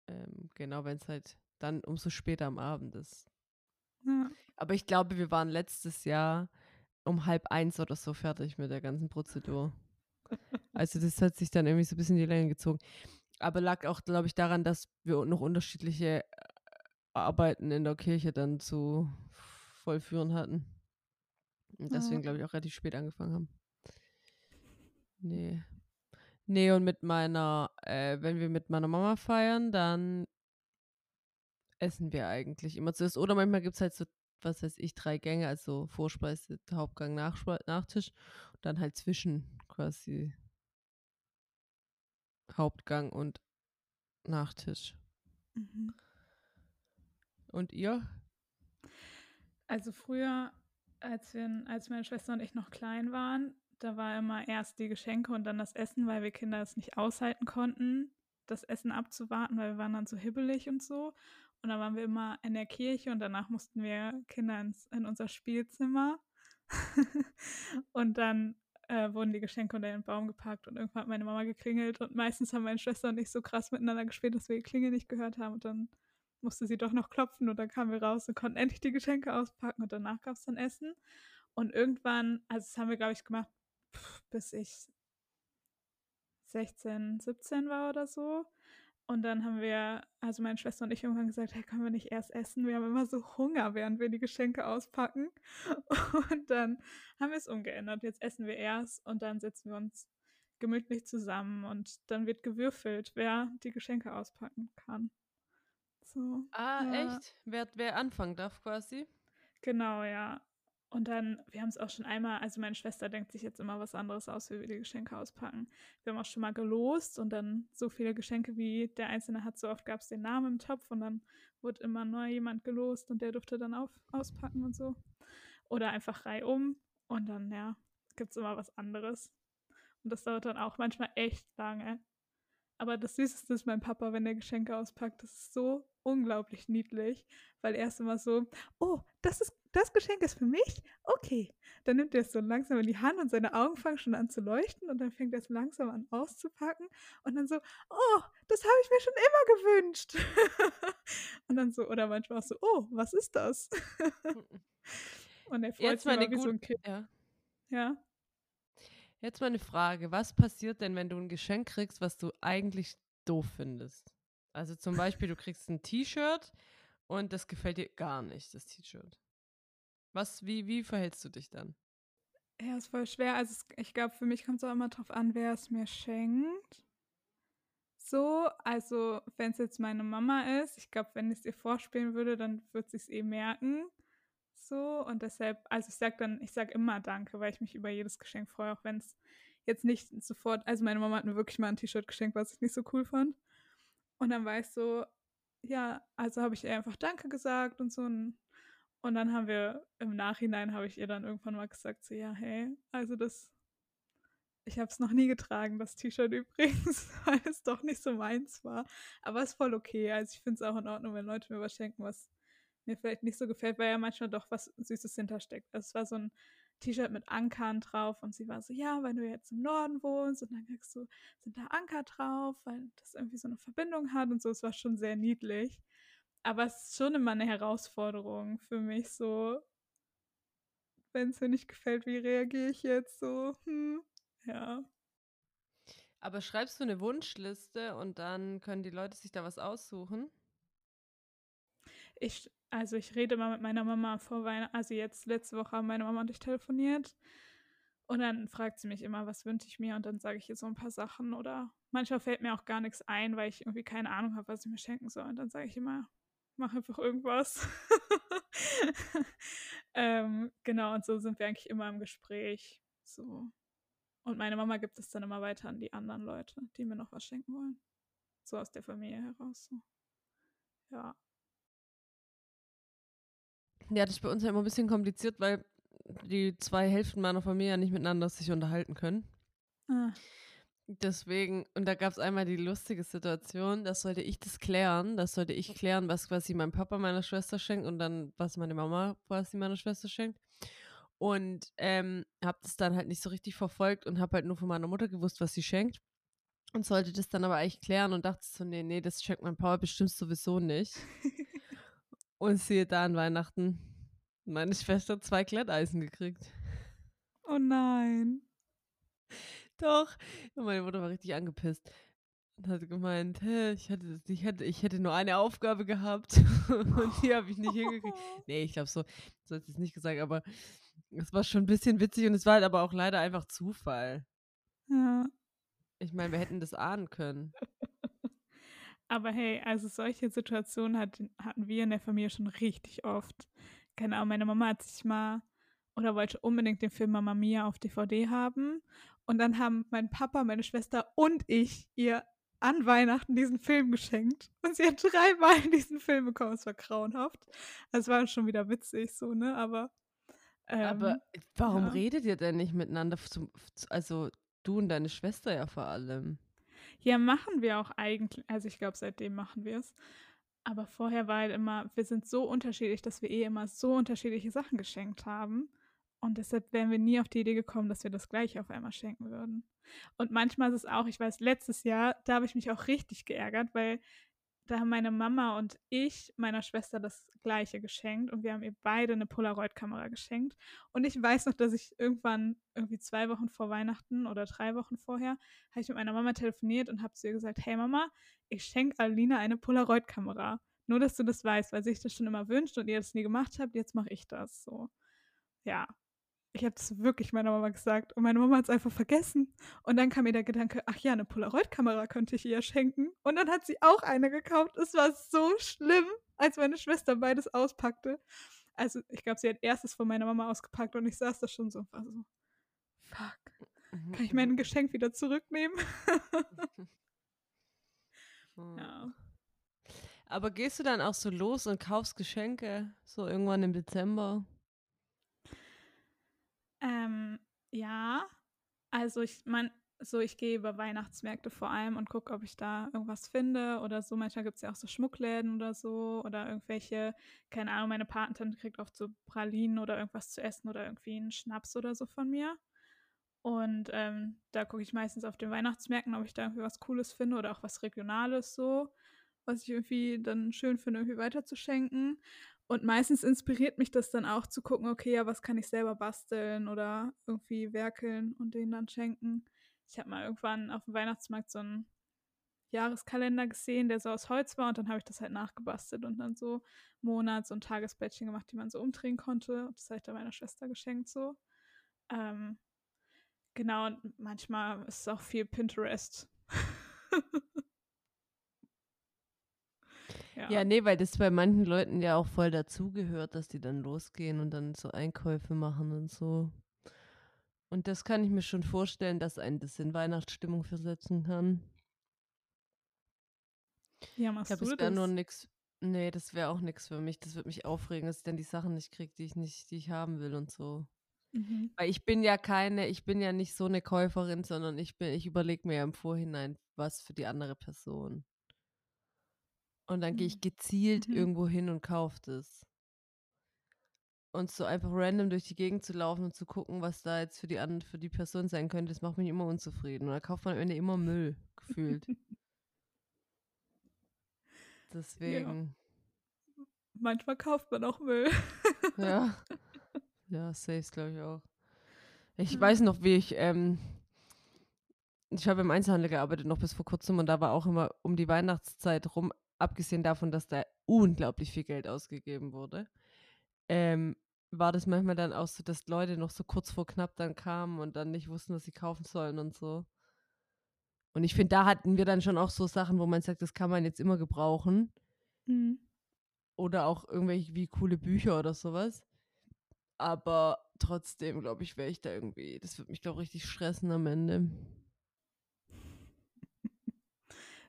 ähm, genau, wenn es halt dann umso später am Abend ist. Ja. Aber ich glaube, wir waren letztes Jahr um halb eins oder so fertig mit der ganzen Prozedur. Also das hat sich dann irgendwie so ein bisschen in die Länge gezogen. Aber lag auch, glaube ich, daran, dass wir noch unterschiedliche äh, Arbeiten in der Kirche dann zu vollführen hatten. Und deswegen, glaube ich, auch relativ spät angefangen haben. Nee. Nee, und mit meiner, äh, wenn wir mit meiner Mama feiern, dann essen wir eigentlich immer zuerst. Oder manchmal gibt es halt so, was weiß ich, drei Gänge, also Vorspeise, Hauptgang, Nachspe Nachtisch. Und dann halt zwischen quasi Hauptgang und Nachtisch. Mhm. Und ihr? Also früher, als, wir, als meine Schwester und ich noch klein waren, da war immer erst die Geschenke und dann das Essen, weil wir Kinder es nicht aushalten konnten, das Essen abzuwarten, weil wir waren dann so hibbelig und so. Und dann waren wir immer in der Kirche und danach mussten wir Kinder ins, in unser Spielzimmer. [LAUGHS] und dann äh, wurden die Geschenke unter den Baum gepackt und irgendwann hat meine Mama geklingelt und meistens haben meine Schwester und ich so krass miteinander gespielt, dass wir die Klingel nicht gehört haben und dann musste sie doch noch klopfen und dann kamen wir raus und konnten endlich die Geschenke auspacken und danach gab es dann Essen. Und irgendwann, also das haben wir, glaube ich, gemacht, bis ich 16, 17 war oder so. Und dann haben wir, also meine Schwester und ich irgendwann gesagt, hey, können wir nicht erst essen? Wir haben immer so Hunger, während wir die Geschenke auspacken. [LAUGHS] Und dann haben wir es umgeändert. Jetzt essen wir erst und dann setzen wir uns gemütlich zusammen und dann wird gewürfelt, wer die Geschenke auspacken kann. So. Ah, ja. echt? Wer, wer anfangen darf quasi? Genau, ja. Und dann, wir haben es auch schon einmal, also meine Schwester denkt sich jetzt immer was anderes aus, wie wir die Geschenke auspacken. Wir haben auch schon mal gelost und dann so viele Geschenke, wie der Einzelne hat, so oft gab es den Namen im Topf und dann wurde immer neu jemand gelost und der durfte dann auf, auspacken und so. Oder einfach reihum und dann, ja, gibt es immer was anderes. Und das dauert dann auch manchmal echt lange. Aber das Süßeste ist mein Papa, wenn er Geschenke auspackt. Das ist so unglaublich niedlich, weil er ist immer so, oh, das ist das Geschenk ist für mich? Okay. Dann nimmt er es so langsam in die Hand und seine Augen fangen schon an zu leuchten und dann fängt er es langsam an auszupacken und dann so, oh, das habe ich mir schon immer gewünscht. [LAUGHS] und dann so, oder manchmal auch so, oh, was ist das? [LAUGHS] und er freut Jetzt sich wie so ein Kind. ja. Ja. Jetzt mal eine Frage. Was passiert denn, wenn du ein Geschenk kriegst, was du eigentlich doof findest? Also zum Beispiel, du kriegst ein T-Shirt und das gefällt dir gar nicht, das T-Shirt. Was, wie, wie verhältst du dich dann? Ja, ist voll schwer. Also es, ich glaube, für mich kommt es auch immer drauf an, wer es mir schenkt. So, also wenn es jetzt meine Mama ist, ich glaube, wenn ich es ihr vorspielen würde, dann würde sie es eh merken. So, und deshalb, also ich sage dann, ich sage immer Danke, weil ich mich über jedes Geschenk freue, auch wenn es jetzt nicht sofort, also meine Mama hat mir wirklich mal ein T-Shirt geschenkt, was ich nicht so cool fand. Und dann war ich so, ja, also habe ich ihr einfach Danke gesagt und so. Und, und dann haben wir im Nachhinein, habe ich ihr dann irgendwann mal gesagt, so, ja, hey, also das, ich habe es noch nie getragen, das T-Shirt [LAUGHS] übrigens, weil es doch nicht so meins war. Aber es ist voll okay. Also ich finde es auch in Ordnung, wenn Leute mir was schenken, was mir vielleicht nicht so gefällt, weil ja manchmal doch was Süßes hintersteckt. Also es war so ein T-Shirt mit Ankern drauf und sie war so, ja, weil du jetzt im Norden wohnst und dann kriegst du, sind da Anker drauf, weil das irgendwie so eine Verbindung hat und so. Es war schon sehr niedlich. Aber es ist schon immer eine Herausforderung für mich, so, wenn es mir nicht gefällt, wie reagiere ich jetzt so? Hm, ja. Aber schreibst du eine Wunschliste und dann können die Leute sich da was aussuchen? Ich, also ich rede mal mit meiner Mama vor Weihnachten, also jetzt letzte Woche haben meine Mama und ich telefoniert und dann fragt sie mich immer, was wünsche ich mir und dann sage ich ihr so ein paar Sachen oder manchmal fällt mir auch gar nichts ein, weil ich irgendwie keine Ahnung habe, was ich mir schenken soll und dann sage ich immer, mach einfach irgendwas. [LAUGHS] ähm, genau, und so sind wir eigentlich immer im Gespräch. So. Und meine Mama gibt es dann immer weiter an die anderen Leute, die mir noch was schenken wollen. So aus der Familie heraus. So. Ja. Ja, das ist bei uns ja immer ein bisschen kompliziert, weil die zwei Hälften meiner Familie ja nicht miteinander sich unterhalten können. Ah. Deswegen, und da gab es einmal die lustige Situation, da sollte ich das klären. Da sollte ich klären, was quasi mein Papa meiner Schwester schenkt und dann, was meine Mama quasi meiner Schwester schenkt. Und ähm, habe das dann halt nicht so richtig verfolgt und habe halt nur von meiner Mutter gewusst, was sie schenkt. Und sollte das dann aber eigentlich klären und dachte so, nee, nee, das schenkt mein Papa bestimmt sowieso nicht. [LAUGHS] und siehe da an Weihnachten, meine Schwester zwei Glätteisen gekriegt. Oh nein. Doch. Und meine Mutter war richtig angepisst. Und hat gemeint, hä, ich hätte, ich, hätte, ich hätte nur eine Aufgabe gehabt [LAUGHS] und die habe ich nicht hingekriegt. [LAUGHS] Nee, ich glaube so, so hat sie es nicht gesagt, aber es war schon ein bisschen witzig und es war halt aber auch leider einfach Zufall. Ja. Ich meine, wir hätten das ahnen können. [LAUGHS] Aber hey, also solche Situationen hat, hatten wir in der Familie schon richtig oft. Keine Ahnung, meine Mama hat sich mal oder wollte unbedingt den Film Mama Mia auf DVD haben. Und dann haben mein Papa, meine Schwester und ich ihr an Weihnachten diesen Film geschenkt. Und sie hat dreimal diesen Film bekommen. Es war grauenhaft. Es war schon wieder witzig so, ne? Aber, Aber ähm, warum ja. redet ihr denn nicht miteinander? Zum, also du und deine Schwester ja vor allem. Ja, machen wir auch eigentlich. Also, ich glaube, seitdem machen wir es. Aber vorher war halt immer, wir sind so unterschiedlich, dass wir eh immer so unterschiedliche Sachen geschenkt haben. Und deshalb wären wir nie auf die Idee gekommen, dass wir das Gleiche auf einmal schenken würden. Und manchmal ist es auch, ich weiß, letztes Jahr, da habe ich mich auch richtig geärgert, weil da haben meine Mama und ich meiner Schwester das gleiche geschenkt und wir haben ihr beide eine Polaroid-Kamera geschenkt. Und ich weiß noch, dass ich irgendwann, irgendwie zwei Wochen vor Weihnachten oder drei Wochen vorher, habe ich mit meiner Mama telefoniert und habe zu ihr gesagt, hey Mama, ich schenke Alina eine Polaroid-Kamera. Nur, dass du das weißt, weil sich das schon immer wünscht und ihr das nie gemacht habt, jetzt mache ich das so. Ja, ich habe das wirklich meiner Mama gesagt und meine Mama hat es einfach vergessen. Und dann kam mir der Gedanke, ach ja, eine Polaroid-Kamera könnte ich ihr schenken. Und dann hat sie auch eine gekauft. Es war so schlimm, als meine Schwester beides auspackte. Also ich glaube, sie hat erstes von meiner Mama ausgepackt und ich saß da schon so und war so, fuck, kann ich mein Geschenk wieder zurücknehmen? [LAUGHS] ja. Aber gehst du dann auch so los und kaufst Geschenke, so irgendwann im Dezember? Ähm, ja, also ich meine, so ich gehe über Weihnachtsmärkte vor allem und gucke, ob ich da irgendwas finde oder so. Manchmal gibt es ja auch so Schmuckläden oder so oder irgendwelche, keine Ahnung, meine Patentante kriegt oft so Pralinen oder irgendwas zu essen oder irgendwie einen Schnaps oder so von mir. Und ähm, da gucke ich meistens auf den Weihnachtsmärkten, ob ich da irgendwie was Cooles finde oder auch was Regionales so, was ich irgendwie dann schön finde, irgendwie weiterzuschenken. Und meistens inspiriert mich das dann auch zu gucken, okay, ja, was kann ich selber basteln oder irgendwie werkeln und denen dann schenken. Ich habe mal irgendwann auf dem Weihnachtsmarkt so einen Jahreskalender gesehen, der so aus Holz war und dann habe ich das halt nachgebastelt und dann so Monats- und Tagesblättchen gemacht, die man so umdrehen konnte. Das habe ich dann meiner Schwester geschenkt so. Ähm, genau, und manchmal ist es auch viel Pinterest. [LAUGHS] Ja. ja, nee, weil das bei manchen Leuten ja auch voll dazugehört, dass die dann losgehen und dann so Einkäufe machen und so. Und das kann ich mir schon vorstellen, dass ein das in Weihnachtsstimmung versetzen kann. Ja, machst ich glaub, du das? nur nix. Nee, das wäre auch nichts für mich. Das würde mich aufregen, dass ich dann die Sachen nicht kriege, die ich nicht, die ich haben will und so. Mhm. Weil ich bin ja keine, ich bin ja nicht so eine Käuferin, sondern ich bin, ich überlege mir ja im Vorhinein, was für die andere Person. Und dann gehe ich gezielt Mhm. irgendwo hin und kaufe das. Und so einfach random durch die Gegend zu laufen und zu gucken, was da jetzt für die, an, für die Person sein könnte, das macht mich immer unzufrieden. Und da kauft man am Ende immer Müll, gefühlt. [LAUGHS] Deswegen. Ja. Manchmal kauft man auch Müll. ja. [LAUGHS] Ja, safe, glaube ich auch. Ich ja. weiß noch, wie ich, ähm, ich habe im Einzelhandel gearbeitet, noch bis vor kurzem, und da war auch immer um die Weihnachtszeit rum abgesehen davon, dass da unglaublich viel Geld ausgegeben wurde, ähm, war das manchmal dann auch so, dass Leute noch so kurz vor knapp dann kamen und dann nicht wussten, was sie kaufen sollen und so. Und ich finde, da hatten wir dann schon auch so Sachen, wo man sagt, das kann man jetzt immer gebrauchen. Mhm. Oder auch irgendwelche wie coole Bücher oder sowas. Aber trotzdem, glaube ich, wäre ich da irgendwie, das wird mich, glaube ich, richtig stressen am Ende.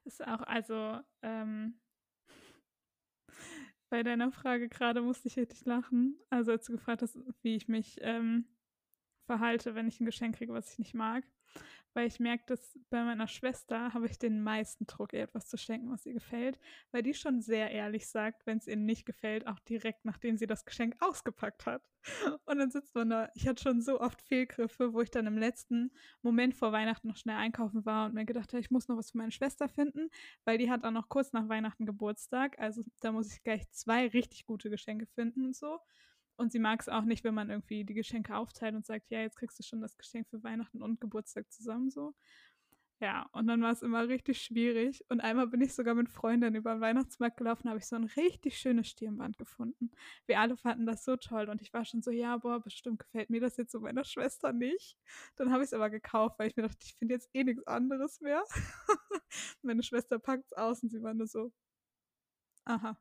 Ist auch, also, ähm, bei deiner Frage gerade musste ich richtig lachen. Also, als du gefragt hast, wie ich mich ähm, verhalte, wenn ich ein Geschenk kriege, was ich nicht mag weil ich merke, dass bei meiner Schwester habe ich den meisten Druck, ihr etwas zu schenken, was ihr gefällt, weil die schon sehr ehrlich sagt, wenn es ihr nicht gefällt, auch direkt nachdem sie das Geschenk ausgepackt hat. Und dann sitzt man da. Ich hatte schon so oft Fehlgriffe, wo ich dann im letzten Moment vor Weihnachten noch schnell einkaufen war und mir gedacht habe, ich muss noch was für meine Schwester finden, weil die hat auch noch kurz nach Weihnachten Geburtstag. Also da muss ich gleich zwei richtig gute Geschenke finden und so. Und sie mag es auch nicht, wenn man irgendwie die Geschenke aufteilt und sagt, ja, jetzt kriegst du schon das Geschenk für Weihnachten und Geburtstag zusammen so. Ja, und dann war es immer richtig schwierig. Und einmal bin ich sogar mit Freundinnen über den Weihnachtsmarkt gelaufen, habe ich so ein richtig schönes Stirnband gefunden. Wir alle fanden das so toll und ich war schon so, ja, boah, bestimmt gefällt mir das jetzt so meiner Schwester nicht. Dann habe ich es aber gekauft, weil ich mir dachte, ich finde jetzt eh nichts anderes mehr. [LAUGHS] Meine Schwester packt es aus und sie war nur so, aha,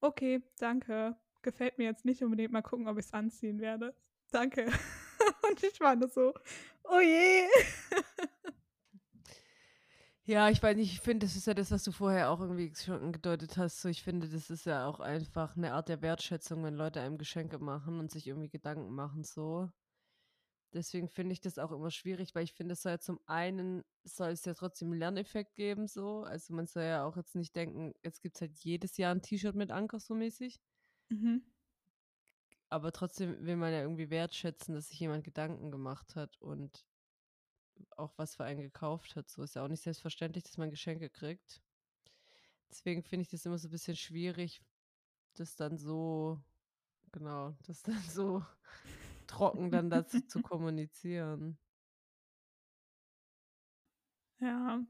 okay, danke gefällt mir jetzt nicht unbedingt. Mal gucken, ob ich es anziehen werde. Danke. [LAUGHS] Und ich war nur so, oh je. Ja, ich weiß nicht, ich finde, das ist ja das, was du vorher auch irgendwie schon angedeutet hast. So, ich finde, das ist ja auch einfach eine Art der Wertschätzung, wenn Leute einem Geschenke machen und sich irgendwie Gedanken machen, so. Deswegen finde ich das auch immer schwierig, weil ich finde, es soll ja zum einen, soll es ja trotzdem einen Lerneffekt geben, so. Also man soll ja auch jetzt nicht denken, jetzt gibt es halt jedes Jahr ein T-Shirt mit Anker so mäßig. Mhm. Aber trotzdem will man ja irgendwie wertschätzen, dass sich jemand Gedanken gemacht hat und auch was für einen gekauft hat. So ist ja auch nicht selbstverständlich, dass man Geschenke kriegt. Deswegen finde ich das immer so ein bisschen schwierig, das dann so, genau, [LAUGHS] das dann so trocken dann [LAUGHS] dazu zu kommunizieren. Ja,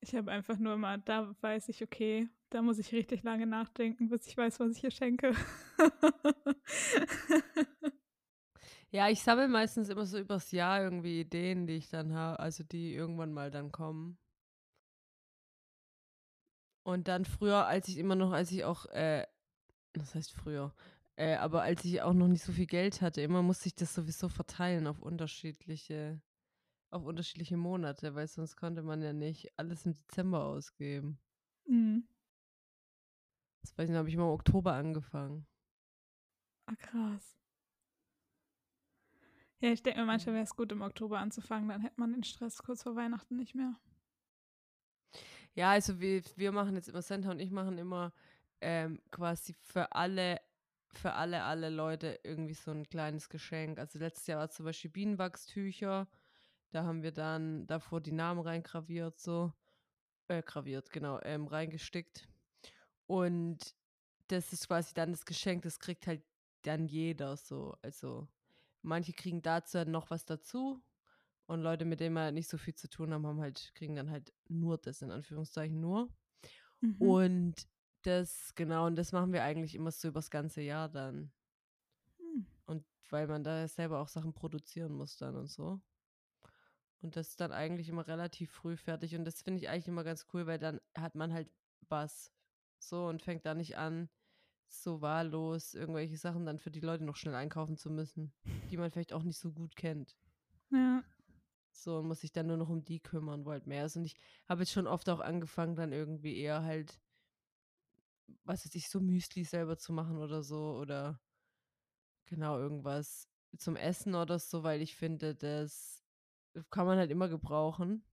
ich habe einfach nur mal, da weiß ich, okay, da muss ich richtig lange nachdenken, bis ich weiß, was ich hier schenke. [LAUGHS] Ja, ich sammle meistens immer so übers Jahr irgendwie Ideen, die ich dann habe, also die irgendwann mal dann kommen. Und dann früher, als ich immer noch, als ich auch, äh, das heißt früher, äh, aber als ich auch noch nicht so viel Geld hatte, immer musste ich das sowieso verteilen auf unterschiedliche, auf unterschiedliche Monate, weil sonst konnte man ja nicht alles im Dezember ausgeben. Mhm. Das weiß ich nicht, habe ich immer im Oktober angefangen. Ah, krass. Ja, ich denke mir, manchmal wäre es gut, im Oktober anzufangen, dann hätte man den Stress kurz vor Weihnachten nicht mehr. Ja, also wir, wir machen jetzt immer, Santa und ich machen immer ähm, quasi für alle, für alle, alle Leute irgendwie so ein kleines Geschenk. Also letztes Jahr war zum Beispiel Bienenwachstücher. Da haben wir dann davor die Namen reingraviert, so. Äh, graviert, genau, ähm, reingestickt. Und das ist quasi dann das Geschenk, das kriegt halt dann jeder so. Also manche kriegen dazu halt noch was dazu. Und Leute, mit denen wir halt nicht so viel zu tun haben, haben halt, kriegen dann halt nur das, in Anführungszeichen nur. Mhm. Und das, genau, und das machen wir eigentlich immer so übers ganze Jahr dann. Hm. Und weil man da selber auch Sachen produzieren muss dann und so. Und das ist dann eigentlich immer relativ früh fertig. Und das finde ich eigentlich immer ganz cool, weil dann hat man halt was. So und fängt da nicht an, so wahllos irgendwelche Sachen dann für die Leute noch schnell einkaufen zu müssen, die man vielleicht auch nicht so gut kennt. Ja. So und muss sich dann nur noch um die kümmern, wo halt mehr ist. Und ich habe jetzt schon oft auch angefangen, dann irgendwie eher halt, was weiß ich, so Müsli selber zu machen oder so. Oder genau irgendwas zum Essen oder so, weil ich finde, das kann man halt immer gebrauchen.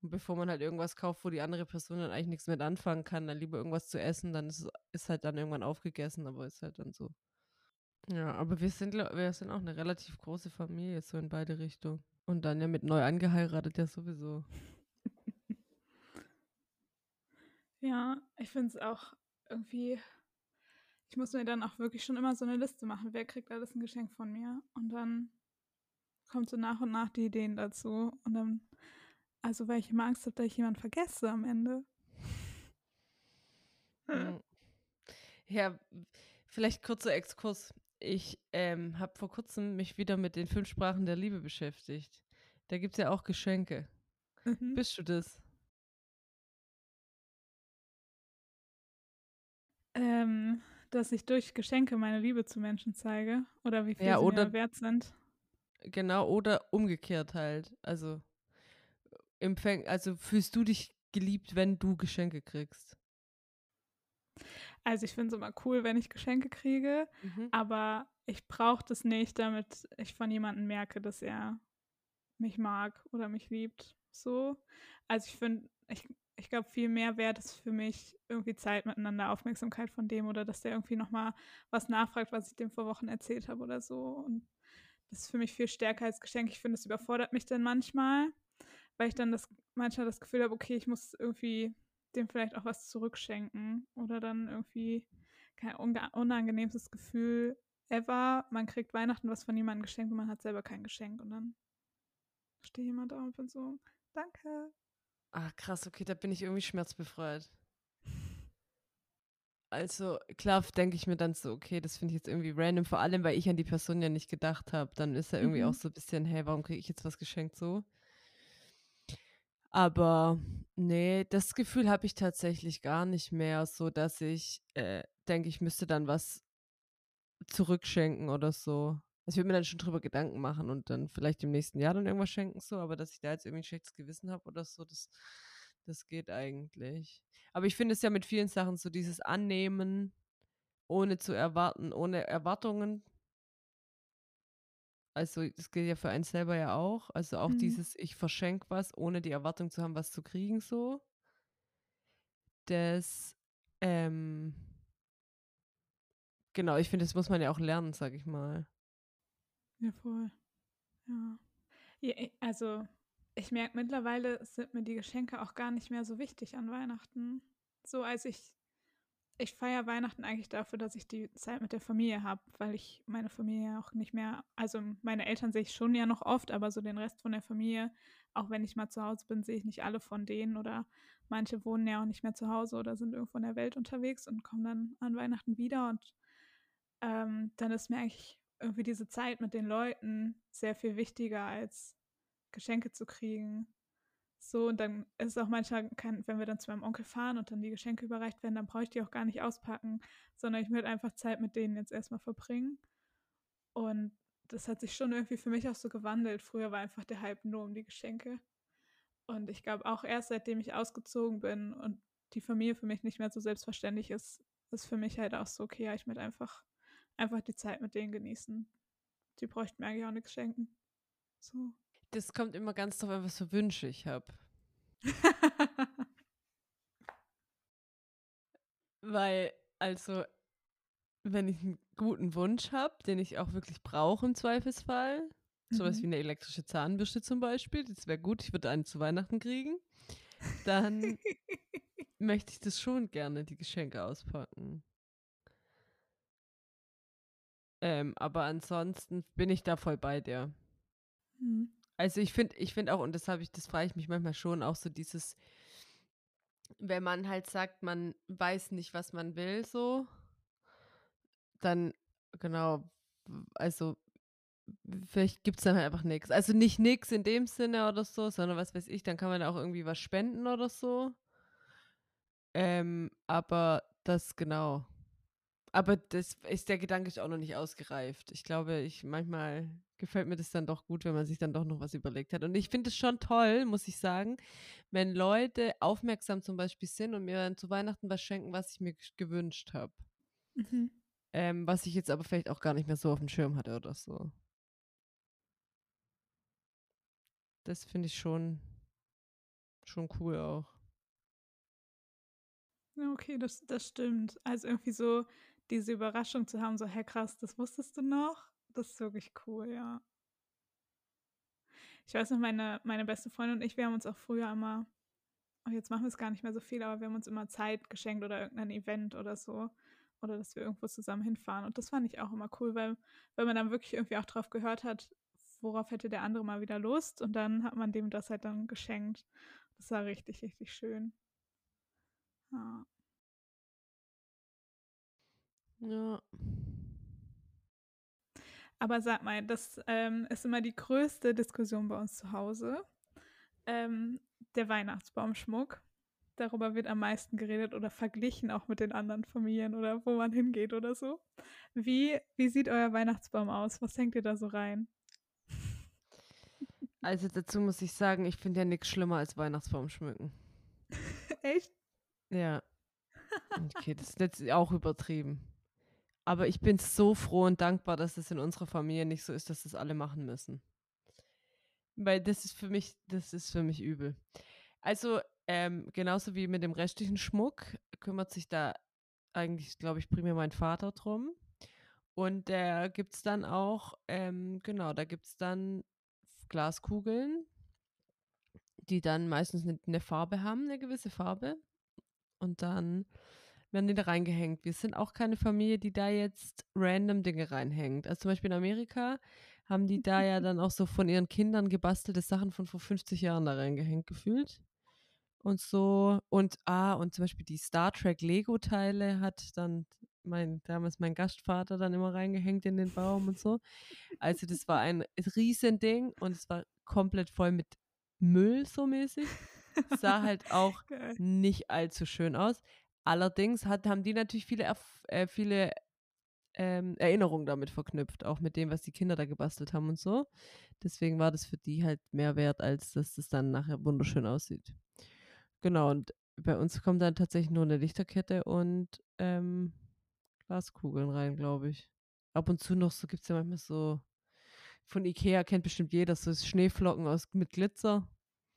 Und bevor man halt irgendwas kauft, wo die andere Person dann eigentlich nichts mit anfangen kann, dann lieber irgendwas zu essen, dann ist es ist halt dann irgendwann aufgegessen, aber ist halt dann so. Ja, aber wir sind, wir sind auch eine relativ große Familie, so in beide Richtungen. Und dann ja mit neu angeheiratet ja sowieso. [LAUGHS] Ja, ich finde es auch irgendwie. Ich muss mir dann auch wirklich schon immer so eine Liste machen, wer kriegt alles ein Geschenk von mir. Und dann kommt so nach und nach die Ideen dazu. Und dann, also weil ich immer Angst habe, dass ich jemanden vergesse am Ende. Mm. Ja, vielleicht kurzer Exkurs. Ich ähm, habe vor kurzem mich wieder mit den fünf Sprachen der Liebe beschäftigt. Da gibt es ja auch Geschenke. Mhm. Bist du das? Ähm, dass ich durch Geschenke meine Liebe zu Menschen zeige oder wie viel Ja, sie oder- mir wert sind. Genau, oder umgekehrt halt. Also, empfäng, also fühlst du dich geliebt, wenn du Geschenke kriegst? Also ich finde es immer cool, wenn ich Geschenke kriege, Mhm. aber ich brauche das nicht, damit ich von jemandem merke, dass er mich mag oder mich liebt. So. Also ich finde, ich, ich glaube, viel mehr wert ist für mich irgendwie Zeit miteinander, Aufmerksamkeit von dem oder dass der irgendwie nochmal was nachfragt, was ich dem vor Wochen erzählt habe oder so. Und das ist für mich viel stärker als Geschenk. Ich finde, es überfordert mich dann manchmal, weil ich dann das manchmal das Gefühl habe, okay, ich muss irgendwie dem vielleicht auch was zurückschenken oder dann irgendwie kein unangenehmstes Gefühl ever. Man kriegt Weihnachten was von jemandem geschenkt und man hat selber kein Geschenk und dann steht jemand da und bin so, danke. Ah, krass, okay, da bin ich irgendwie schmerzbefreit. Also, klar denke ich mir dann so, okay, das finde ich jetzt irgendwie random, vor allem, weil ich an die Person ja nicht gedacht habe. Dann ist er irgendwie Mhm. auch so ein bisschen, hey, warum kriege ich jetzt was geschenkt so? Aber nee, das Gefühl habe ich tatsächlich gar nicht mehr, so dass ich äh, denke, ich müsste dann was zurückschenken oder so. Also ich würde mir dann schon drüber Gedanken machen und dann vielleicht im nächsten Jahr dann irgendwas schenken, so, aber dass ich da jetzt irgendwie ein schlechtes Gewissen habe oder so, das, Das geht eigentlich. Aber ich finde es ja mit vielen Sachen so dieses Annehmen, ohne zu erwarten, ohne Erwartungen. Also das gilt ja für einen selber ja auch. Also auch Mhm. dieses, ich verschenke was, ohne die Erwartung zu haben, was zu kriegen, so. Das, ähm, genau, ich finde, das muss man ja auch lernen, sag ich mal. Ja, voll. Ja. ja also, ich merke mittlerweile sind mir die Geschenke auch gar nicht mehr so wichtig an Weihnachten. So als ich, ich feiere Weihnachten eigentlich dafür, dass ich die Zeit mit der Familie habe, weil ich meine Familie auch nicht mehr, also meine Eltern sehe ich schon ja noch oft, aber so den Rest von der Familie, auch wenn ich mal zu Hause bin, sehe ich nicht alle von denen oder manche wohnen ja auch nicht mehr zu Hause oder sind irgendwo in der Welt unterwegs und kommen dann an Weihnachten wieder und ähm, dann ist mir eigentlich irgendwie diese Zeit mit den Leuten sehr viel wichtiger als Geschenke zu kriegen. So, und dann ist es auch manchmal, kein, wenn wir dann zu meinem Onkel fahren und dann die Geschenke überreicht werden, dann brauche ich die auch gar nicht auspacken, sondern ich würde einfach Zeit mit denen jetzt erstmal verbringen. Und das hat sich schon irgendwie für mich auch so gewandelt. Früher war einfach der Hype nur um die Geschenke. Und ich glaube auch erst seitdem ich ausgezogen bin und die Familie für mich nicht mehr so selbstverständlich ist, ist für mich halt auch so, okay, ja, ich möchte einfach, einfach die Zeit mit denen genießen. Die bräuchten mir eigentlich auch nichts schenken. So. Das kommt immer ganz drauf an, was für Wünsche ich habe. [LAUGHS] Weil, also, wenn ich einen guten Wunsch habe, den ich auch wirklich brauche im Zweifelsfall, sowas Mhm. wie eine elektrische Zahnbürste zum Beispiel, das wäre gut, ich würde eine zu Weihnachten kriegen, dann [LAUGHS] möchte ich das schon gerne, die Geschenke auspacken. Ähm, aber ansonsten bin ich da voll bei dir. Mhm. Also ich finde, ich finde auch, und das habe ich, das frage ich mich manchmal schon, auch so dieses, wenn man halt sagt, man weiß nicht, was man will, so, dann, genau, also vielleicht gibt es dann halt einfach nichts. Also nicht nix in dem Sinne oder so, sondern was weiß ich, dann kann man auch irgendwie was spenden oder so. Ähm, aber das, genau. Aber das ist der Gedanke ist auch noch nicht ausgereift. Ich glaube, ich manchmal gefällt mir das dann doch gut, wenn man sich dann doch noch was überlegt hat. Und ich finde es schon toll, muss ich sagen, wenn Leute aufmerksam zum Beispiel sind und mir dann zu Weihnachten was schenken, was ich mir gewünscht habe. Mhm. Ähm, was ich jetzt aber vielleicht auch gar nicht mehr so auf dem Schirm hatte oder so. Das finde ich schon, schon cool auch. Ja, okay, das, das stimmt. Also irgendwie so diese Überraschung zu haben, so, hey krass, das wusstest du noch? Das ist wirklich cool, ja. Ich weiß noch, meine, meine beste Freundin und ich, wir haben uns auch früher immer, oh, jetzt machen wir es gar nicht mehr so viel, aber wir haben uns immer Zeit geschenkt oder irgendein Event oder so. Oder dass wir irgendwo zusammen hinfahren. Und das fand ich auch immer cool, weil, weil man dann wirklich irgendwie auch drauf gehört hat, worauf hätte der andere mal wieder Lust. Und dann hat man dem das halt dann geschenkt. Das war richtig, richtig schön. Ja. Ja. Aber sag mal, das ähm, ist immer die größte Diskussion bei uns zu Hause. Ähm, der Weihnachtsbaumschmuck. Darüber wird am meisten geredet oder verglichen auch mit den anderen Familien oder wo man hingeht oder so. Wie, wie sieht euer Weihnachtsbaum aus? Was hängt ihr da so rein? [LAUGHS] Also dazu muss ich sagen, ich finde ja nichts schlimmer als Weihnachtsbaum schmücken. [LAUGHS] Echt? Ja. Okay, das ist jetzt auch übertrieben. Aber ich bin so froh und dankbar, dass es in unserer Familie nicht so ist, dass das alle machen müssen. Weil das ist für mich, das ist für mich übel. Also, ähm, genauso wie mit dem restlichen Schmuck kümmert sich da eigentlich, glaube ich, primär mein Vater drum. Und da gibt es dann auch, ähm, genau, da gibt es dann Glaskugeln, die dann meistens eine, eine Farbe haben, eine gewisse Farbe. Und dann werden die da reingehängt. Wir sind auch keine Familie, die da jetzt random Dinge reinhängt. Also zum Beispiel in Amerika haben die da ja dann auch so von ihren Kindern gebastelte Sachen von vor 50 Jahren da reingehängt gefühlt. Und so, und ah, und zum Beispiel die Star Trek Lego-Teile hat dann mein, damals mein Gastvater dann immer reingehängt in den Baum und so. Also das war ein Riesending und es war komplett voll mit Müll so mäßig. Sah halt auch [LAUGHS] Geil. nicht allzu schön aus. Allerdings hat, haben die natürlich viele, Erf äh, viele ähm, Erinnerungen damit verknüpft, auch mit dem, was die Kinder da gebastelt haben und so. Deswegen war das für die halt mehr wert, als dass das dann nachher wunderschön aussieht. Genau, und bei uns kommt dann tatsächlich nur eine Lichterkette und ähm, Glaskugeln rein, glaube ich. Ab und zu noch so gibt es ja manchmal so von Ikea kennt bestimmt jeder so Schneeflocken aus mit Glitzer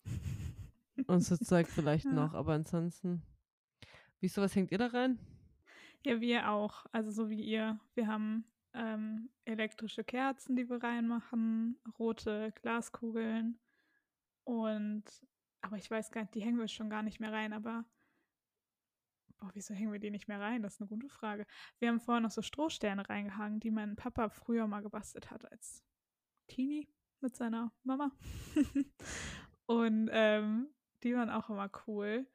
[LAUGHS] und so Zeug vielleicht Ja. noch, aber ansonsten. Wieso, was hängt ihr da rein? Ja, wir auch. Also so wie ihr. Wir haben ähm, elektrische Kerzen, die wir reinmachen, rote Glaskugeln und aber ich weiß gar nicht, die hängen wir schon gar nicht mehr rein, aber boah, wieso hängen wir die nicht mehr rein? Das ist eine gute Frage. Wir haben vorher noch so Strohsterne reingehangen, die mein Papa früher mal gebastelt hat als Teenie mit seiner Mama. [LAUGHS] und ähm, die waren auch immer cool.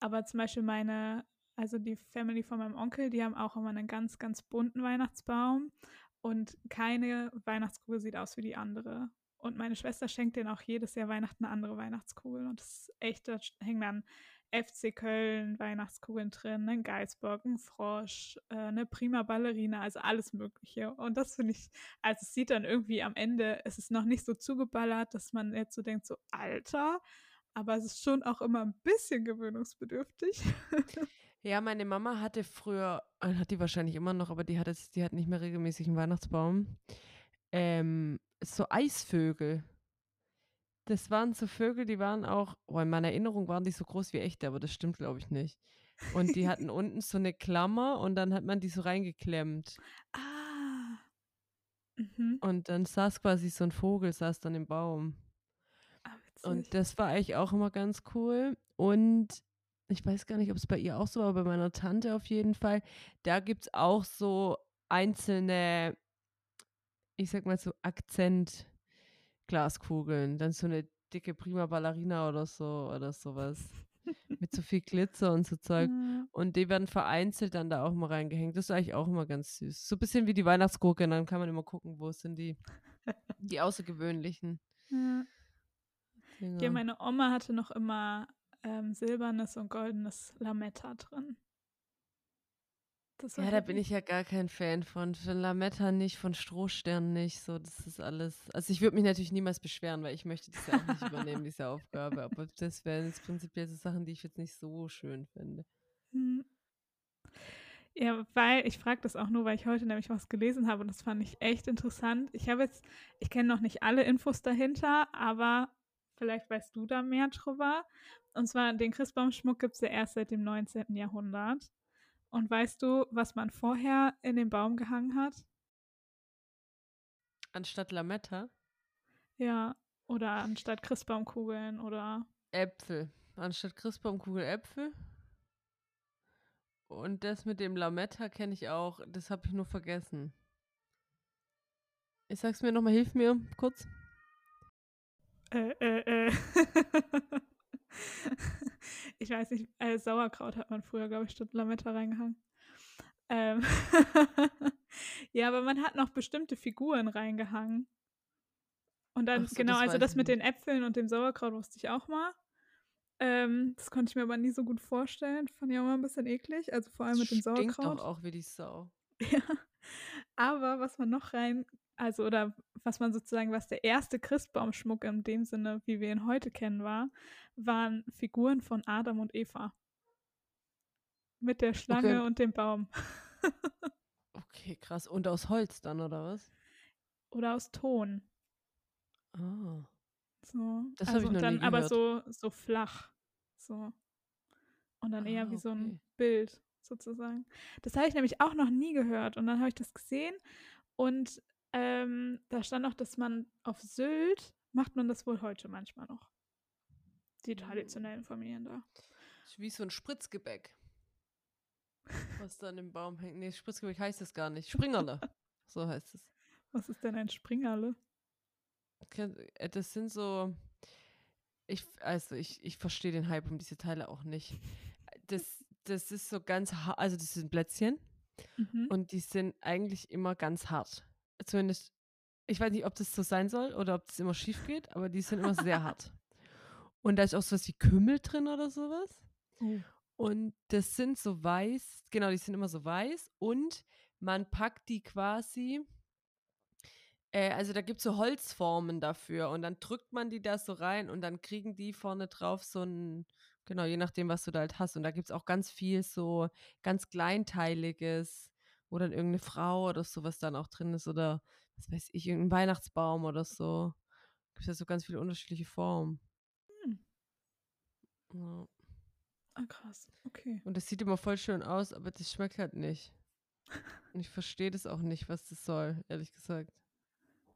Aber zum Beispiel meine, also die Family von meinem Onkel, die haben auch immer einen ganz, ganz bunten Weihnachtsbaum. Und keine Weihnachtskugel sieht aus wie die andere. Und meine Schwester schenkt denen auch jedes Jahr Weihnachten eine andere Weihnachtskugel. Und das ist echt, da hängen dann FC Köln Weihnachtskugeln drin, ein Geißbock, ein Frosch, äh, eine Prima Ballerina, also alles Mögliche. Und das finde ich, also es sieht dann irgendwie am Ende, es ist noch nicht so zugeballert, dass man jetzt so denkt, so Alter, aber es ist schon auch immer ein bisschen gewöhnungsbedürftig. [LAUGHS] Ja, meine Mama hatte früher, äh, hat die wahrscheinlich immer noch, aber die hat jetzt, die hat nicht mehr regelmäßig einen Weihnachtsbaum. Ähm, so Eisvögel. Das waren so Vögel, die waren auch, oh, in meiner Erinnerung waren die so groß wie echte, aber das stimmt, glaube ich, nicht. Und die hatten [LAUGHS] unten so eine Klammer und dann hat man die so reingeklemmt. Ah. Mhm. Und dann saß quasi so ein Vogel, saß dann im Baum. Und das war eigentlich auch immer ganz cool. Und ich weiß gar nicht, ob es bei ihr auch so war, aber bei meiner Tante auf jeden Fall. Da gibt es auch so einzelne, ich sag mal so Akzentglaskugeln. Dann so eine dicke Prima Ballerina oder so oder sowas. Mit so viel Glitzer und so Zeug. Ja. Und die werden vereinzelt dann da auch mal reingehängt. Das ist eigentlich auch immer ganz süß. So ein bisschen wie die Weihnachtsgurke. Dann kann man immer gucken, wo sind die, die [LAUGHS] außergewöhnlichen. Ja. Ja, meine Oma hatte noch immer ähm, silbernes und goldenes Lametta drin. Ja, da bin ich ja gar kein Fan von. Von Lametta nicht, von Strohstern nicht. So, das ist alles. Also ich würde mich natürlich niemals beschweren, weil ich möchte das ja auch nicht übernehmen, diese Aufgabe. Aber das wären jetzt prinzipiell so Sachen, die ich jetzt nicht so schön finde. Hm. Ja, weil ich frage das auch nur, weil ich heute nämlich was gelesen habe und das fand ich echt interessant. Ich habe jetzt, ich kenne noch nicht alle Infos dahinter, aber vielleicht weißt du da mehr drüber. Und zwar, den Christbaumschmuck gibt es ja erst seit dem 19. Jahrhundert. Und weißt du, was man vorher in den Baum gehangen hat? Anstatt Lametta, Ja, oder anstatt Christbaumkugeln oder Äpfel. Anstatt Christbaumkugel Äpfel. Und das mit dem Lametta kenne ich auch. Das habe ich nur vergessen. Ich sag's mir nochmal, hilf mir kurz. Äh, äh, äh. [LAUGHS] ich weiß nicht, äh, Sauerkraut hat man früher, glaube ich, statt Lametta reingehangen. Ähm [LAUGHS] ja, aber man hat noch bestimmte Figuren reingehangen. Und dann, so, genau, das also das mit nicht. den Äpfeln und dem Sauerkraut wusste ich auch mal. Ähm, das konnte ich mir aber nie so gut vorstellen. Fand ich auch mal ein bisschen eklig. Also vor allem mit dem Stinkt Sauerkraut. doch auch wie die Sau. [LAUGHS] Ja. Aber was man noch rein, also oder was man sozusagen, was der erste Christbaumschmuck in dem Sinne, wie wir ihn heute kennen, war, waren Figuren von Adam und Eva. Mit der Schlange Okay. und dem Baum. [LAUGHS] Okay, krass. Und aus Holz dann, oder was? Oder aus Ton. Ah. So. Das also ich noch dann nie aber gehört. so, so flach. So. Und dann eher Ah, wie so ein okay. Bild sozusagen. Das habe ich nämlich auch noch nie gehört. Und dann habe ich das gesehen und ähm, da stand auch, dass man auf Sylt macht man das wohl heute manchmal noch. Die Mm. traditionellen Familien da. Wie so ein Spritzgebäck. Was dann im Baum hängt. Nee, Spritzgebäck heißt es gar nicht. Springerle. [LAUGHS] So heißt es. Was ist denn ein Springerle? Äh, Das sind so. Ich, also ich, ich verstehe den Hype um diese Teile auch nicht. Das, das ist so ganz hart, also das sind Plätzchen Mhm. und die sind eigentlich immer ganz hart. Zumindest, ich weiß nicht, ob das so sein soll oder ob das immer schief geht, aber die sind immer sehr hart. [LAUGHS] Und da ist auch sowas wie Kümmel drin oder sowas. Und das sind so weiß, genau, die sind immer so weiß und man packt die quasi, äh, also da gibt es so Holzformen dafür und dann drückt man die da so rein und dann kriegen die vorne drauf so einen Genau, je nachdem, was du da halt hast. Und da gibt es auch ganz viel so ganz Kleinteiliges, wo dann irgendeine Frau oder sowas dann auch drin ist oder was weiß ich, irgendein Weihnachtsbaum oder so. Gibt ja so ganz viele unterschiedliche Formen. Hm. Ja. Ah, krass. Okay. Und das sieht immer voll schön aus, aber das schmeckt halt nicht. [LAUGHS] Und ich verstehe das auch nicht, was das soll, ehrlich gesagt.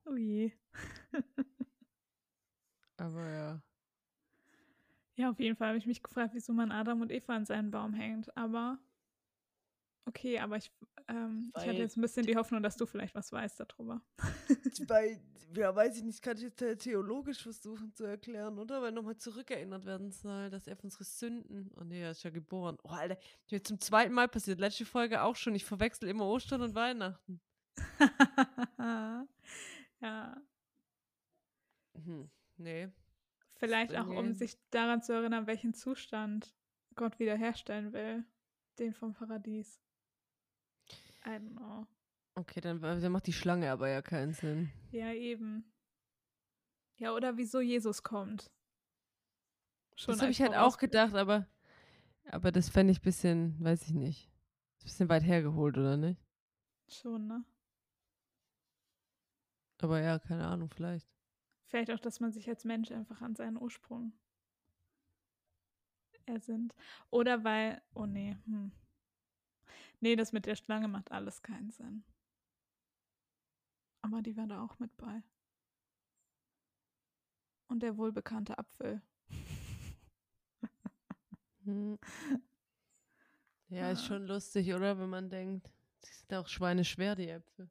Oh je. Aber ja. Ja, auf jeden Fall habe ich mich gefragt, wieso man Adam und Eva an seinen Baum hängt. Aber okay, aber ich, ähm, ich hatte jetzt ein bisschen die Hoffnung, dass du vielleicht was weißt darüber. [LAUGHS] Weil, ja, weiß ich nicht, kann ich jetzt theologisch versuchen zu erklären, oder? Weil nochmal zurückerinnert werden soll, dass er für unsere Sünden. Oh nee, er ist ja geboren. Oh, Alter, mir zum zweiten Mal passiert. Letzte Folge auch schon. Ich verwechsel immer Ostern und Weihnachten. [LAUGHS] ja, Hm, nee. vielleicht auch, um sich daran zu erinnern, welchen Zustand Gott wiederherstellen will. Den vom Paradies. I don't know. Okay, dann, dann macht die Schlange aber ja keinen Sinn. Ja, eben. Ja, oder wieso Jesus kommt. Schon das habe ich halt auch gedacht, aber, aber das fände ich ein bisschen, weiß ich nicht. Ein bisschen weit hergeholt, oder nicht? Schon, ne? Aber ja, keine Ahnung, vielleicht. Vielleicht auch, dass man sich als Mensch einfach an seinen Ursprung ersinnt. Oder weil, oh nee, hm. Nee, das mit der Schlange macht alles keinen Sinn. Aber die war da auch mit bei. Und der wohlbekannte Apfel. Hm. [LAUGHS] Ja, ist Ah. schon lustig, oder? Wenn man denkt, die sind auch schweineschwer, die Äpfel.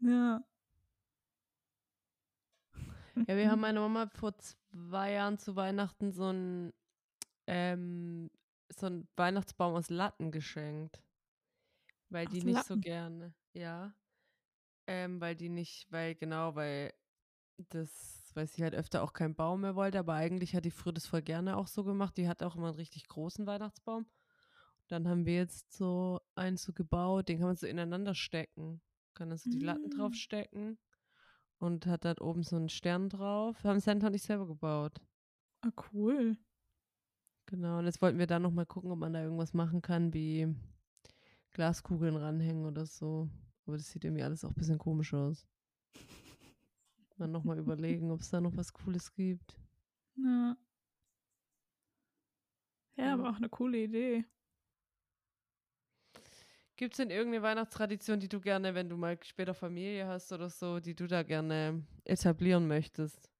Ja. Ja, wir [LAUGHS] haben meiner Mama vor zwei Jahren zu Weihnachten so einen, ähm, so einen Weihnachtsbaum aus Latten geschenkt. Weil die nicht so gerne, ja. Ähm, weil die nicht, weil, genau, weil das, weil sie halt öfter auch keinen Baum mehr wollte, aber eigentlich hat die früher das voll gerne auch so gemacht. Die hat auch immer einen richtig großen Weihnachtsbaum. Dann haben wir jetzt so einen so gebaut, den kann man so ineinander stecken. Kann dann so die Latten Mm. draufstecken und hat dann oben so einen Stern drauf. Haben Santa und ich selber gebaut. Ah, cool. Genau, und jetzt wollten wir da nochmal gucken, ob man da irgendwas machen kann, wie Glaskugeln ranhängen oder so. Aber das sieht irgendwie alles auch ein bisschen komisch aus. Dann nochmal überlegen, ob es da noch was Cooles gibt. Ja. Ja, aber auch eine coole Idee. Gibt es denn irgendeine Weihnachtstradition, die du gerne, wenn du mal später Familie hast oder so, die du da gerne etablieren möchtest?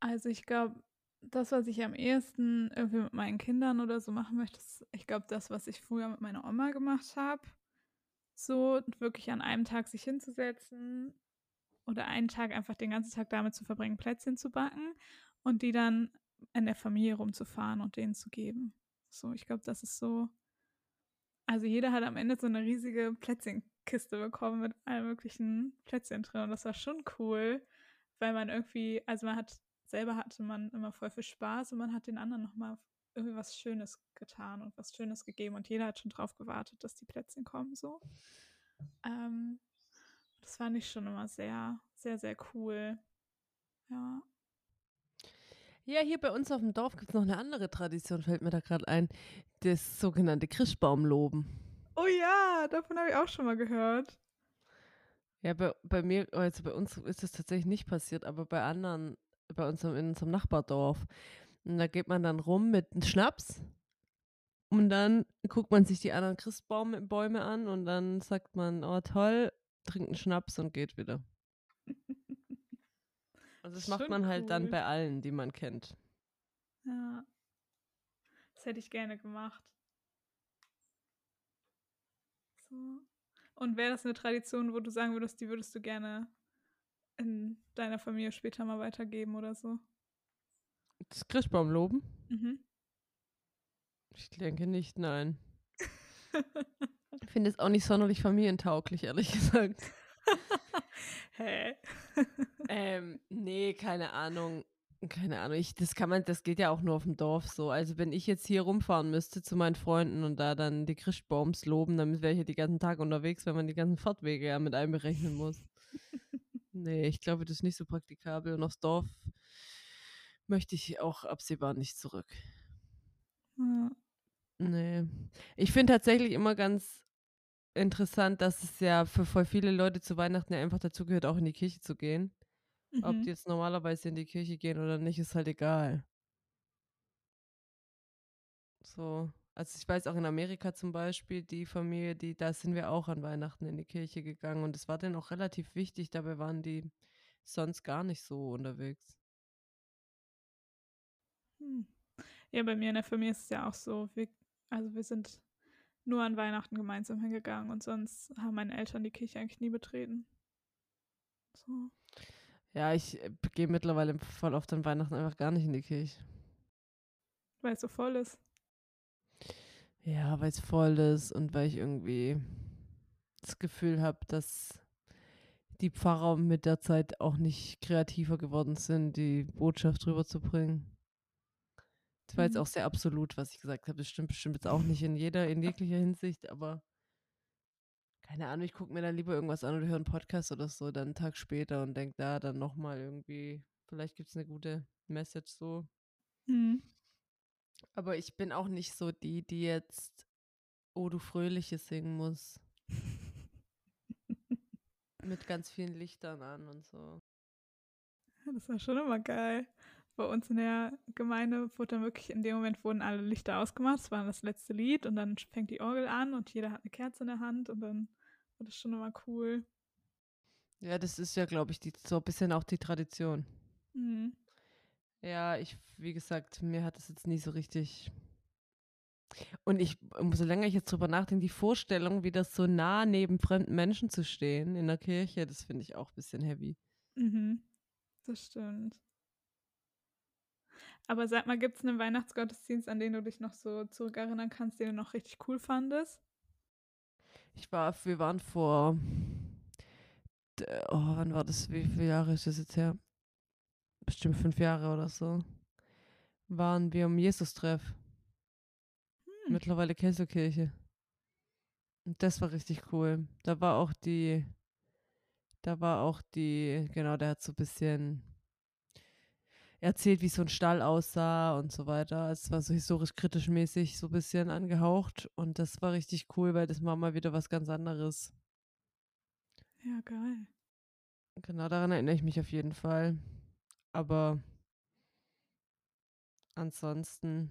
Also ich glaube, das, was ich am ehesten irgendwie mit meinen Kindern oder so machen möchte, ist, ich glaube, das, was ich früher mit meiner Oma gemacht habe. So wirklich an einem Tag sich hinzusetzen oder einen Tag einfach den ganzen Tag damit zu verbringen, Plätzchen zu backen und die dann in der Familie rumzufahren und denen zu geben. So, ich glaube, das ist so. Also jeder hat am Ende so eine riesige Plätzchenkiste bekommen mit allen möglichen Plätzchen drin und das war schon cool, weil man irgendwie, also man hat selber hatte man immer voll viel Spaß und man hat den anderen nochmal irgendwie was Schönes getan und was Schönes gegeben und jeder hat schon drauf gewartet, dass die Plätzchen kommen so. Ähm, das fand ich schon immer sehr, sehr, sehr cool. Ja. Ja, hier bei uns auf dem Dorf gibt es noch eine andere Tradition, fällt mir da gerade ein. Das sogenannte Christbaumloben. Oh ja, davon habe ich auch schon mal gehört. Ja, bei, bei mir, also bei uns ist das tatsächlich nicht passiert, aber bei anderen, bei uns in unserem Nachbardorf. Und da geht man dann rum mit einem Schnaps und dann guckt man sich die anderen Christbaumbäume an und dann sagt man, oh toll, trinkt einen Schnaps und geht wieder. [LAUGHS] Also das macht man halt dann cool. bei allen, die man kennt. Ja. Das hätte ich gerne gemacht. So. Und wäre das eine Tradition, wo du sagen würdest, die würdest du gerne in deiner Familie später mal weitergeben oder so? Das Christbaumloben? Mhm. Ich denke nicht, nein. [LAUGHS] Ich finde es auch nicht sonderlich familientauglich, ehrlich gesagt. [LAUGHS] Hä? [LAUGHS] Ähm, nee, keine Ahnung. Keine Ahnung. Ich, das kann man, das geht ja auch nur auf dem Dorf so. Also wenn ich jetzt hier rumfahren müsste zu meinen Freunden und da dann die Christbaums loben, dann wäre ich ja die ganzen Tag unterwegs, wenn man die ganzen Fahrtwege ja mit einberechnen muss. Nee, ich glaube, das ist nicht so praktikabel. Und aufs Dorf möchte ich auch absehbar nicht zurück. Ja. Nee. Ich finde tatsächlich immer ganz interessant, dass es ja für voll viele Leute zu Weihnachten ja einfach dazu gehört, auch in die Kirche zu gehen. Ob Mhm. die jetzt normalerweise in die Kirche gehen oder nicht, ist halt egal. So. Also ich weiß auch in Amerika zum Beispiel, die Familie, die, da sind wir auch an Weihnachten in die Kirche gegangen und es war denen auch relativ wichtig, dabei waren die sonst gar nicht so unterwegs. Hm. Ja, bei mir in der Familie ist es ja auch so. Wir, also wir sind nur an Weihnachten gemeinsam hingegangen und sonst haben meine Eltern die Kirche eigentlich nie betreten. So. Ja, ich äh, gehe mittlerweile voll oft an Weihnachten einfach gar nicht in die Kirche. Weil es so voll ist. Ja, weil es voll ist und weil ich irgendwie das Gefühl habe, dass die Pfarrer mit der Zeit auch nicht kreativer geworden sind, die Botschaft rüberzubringen. Das war jetzt Mhm. auch sehr absolut, was ich gesagt habe. Das stimmt bestimmt jetzt auch nicht in jeder, in jeglicher Hinsicht, aber keine Ahnung, ich gucke mir dann lieber irgendwas an oder höre einen Podcast oder so, dann einen Tag später und denke da dann nochmal irgendwie, vielleicht gibt es eine gute Message so. Mhm. Aber ich bin auch nicht so die, die jetzt Oh, du Fröhliche singen muss. Mit ganz vielen Lichtern an und so. Das war schon immer geil. Bei uns in der Gemeinde wurde dann wirklich in dem Moment wurden alle Lichter ausgemacht. Das war das letzte Lied und dann fängt die Orgel an und jeder hat eine Kerze in der Hand und dann war das schon immer cool. Ja, das ist ja, glaube ich, die, so ein bisschen auch die Tradition. Mhm. Ja, ich, wie gesagt, mir hat es jetzt nie so richtig. Und ich, umso länger ich jetzt drüber nachdenke, die Vorstellung, wie das so nah neben fremden Menschen zu stehen in der Kirche, das finde ich auch ein bisschen heavy. Mhm. Das stimmt. Aber sag mal, gibt es einen Weihnachtsgottesdienst, an den du dich noch so zurückerinnern kannst, den du noch richtig cool fandest? Ich war, wir waren vor, oh, wann war das? Wie viele Jahre ist das jetzt her? Bestimmt fünf Jahre oder so. Waren wir im Jesus-Treff. Hm. Mittlerweile Kesselkirche. Und das war richtig cool. Da war auch die, da war auch die, genau, der hat so ein bisschen erzählt, wie so ein Stall aussah und so weiter. Es war so historisch kritisch mäßig so ein bisschen angehaucht und das war richtig cool, weil das war mal wieder was ganz anderes. Ja, geil. Genau, daran erinnere ich mich auf jeden Fall. Aber ansonsten.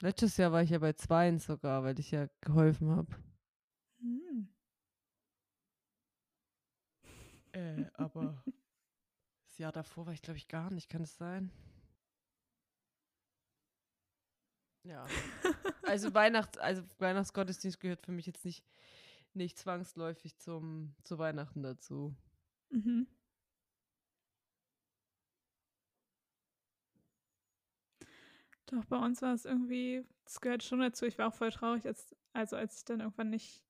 Letztes Jahr war ich ja bei zweien sogar, weil ich ja geholfen habe. Hm. Äh, aber das Jahr davor war ich, glaube ich, gar nicht. Kann es sein? Ja. Also Weihnachts, also Weihnachtsgottesdienst gehört für mich jetzt nicht, nicht zwangsläufig zum, zu Weihnachten dazu. Mhm. Doch, bei uns war es irgendwie, das gehört schon dazu. Ich war auch voll traurig, als, also als ich dann irgendwann nicht,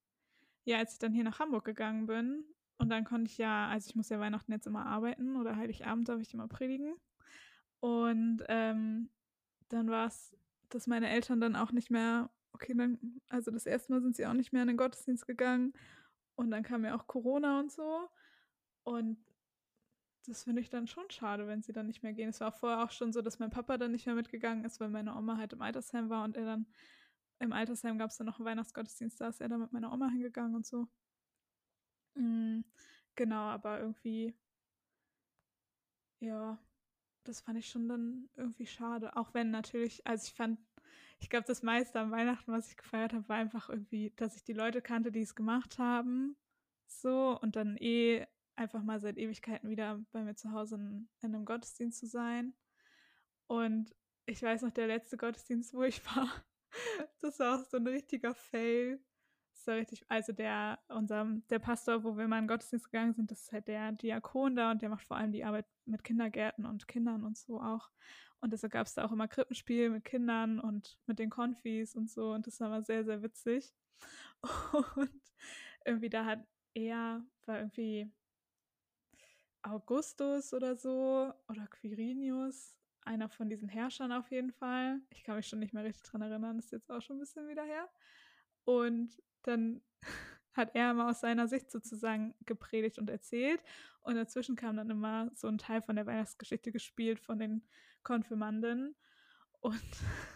ja, als ich dann hier nach Hamburg gegangen bin. Und dann konnte ich ja, also ich muss ja Weihnachten jetzt immer arbeiten oder Heiligabend darf ich immer predigen. Und ähm, dann war es, dass meine Eltern dann auch nicht mehr, okay, dann, also das erste Mal sind sie auch nicht mehr in den Gottesdienst gegangen. Und dann kam ja auch Corona und so. Und das finde ich dann schon schade, wenn sie dann nicht mehr gehen. Es war vorher auch schon so, dass mein Papa dann nicht mehr mitgegangen ist, weil meine Oma halt im Altersheim war und er dann im Altersheim gab es dann noch einen Weihnachtsgottesdienst, da ist er dann mit meiner Oma hingegangen und so. Mm, genau, aber irgendwie, ja, das fand ich schon dann irgendwie schade. Auch wenn natürlich, also ich fand, ich glaube, das meiste am Weihnachten, was ich gefeiert habe, war einfach irgendwie, dass ich die Leute kannte, die es gemacht haben. So, und dann eh einfach mal seit Ewigkeiten wieder bei mir zu Hause in, in einem Gottesdienst zu sein. Und ich weiß noch, der letzte Gottesdienst, wo ich [LAUGHS] war, das war auch so ein richtiger Fail. Das richtig, also der, unser, der Pastor, wo wir mal in den Gottesdienst gegangen sind, das ist halt der Diakon da und der macht vor allem die Arbeit mit Kindergärten und Kindern und so auch. Und deshalb gab es da auch immer Krippenspiel mit Kindern und mit den Konfis und so. Und das war immer sehr, sehr witzig. [LAUGHS] Und irgendwie da hat er, war irgendwie Augustus oder so oder Quirinius, einer von diesen Herrschern auf jeden Fall. Ich kann mich schon nicht mehr richtig dran erinnern, ist jetzt auch schon ein bisschen wieder her. Und dann [LAUGHS] hat er immer aus seiner Sicht sozusagen gepredigt und erzählt. Und dazwischen kam dann immer so ein Teil von der Weihnachtsgeschichte gespielt von den Konfirmanden. Und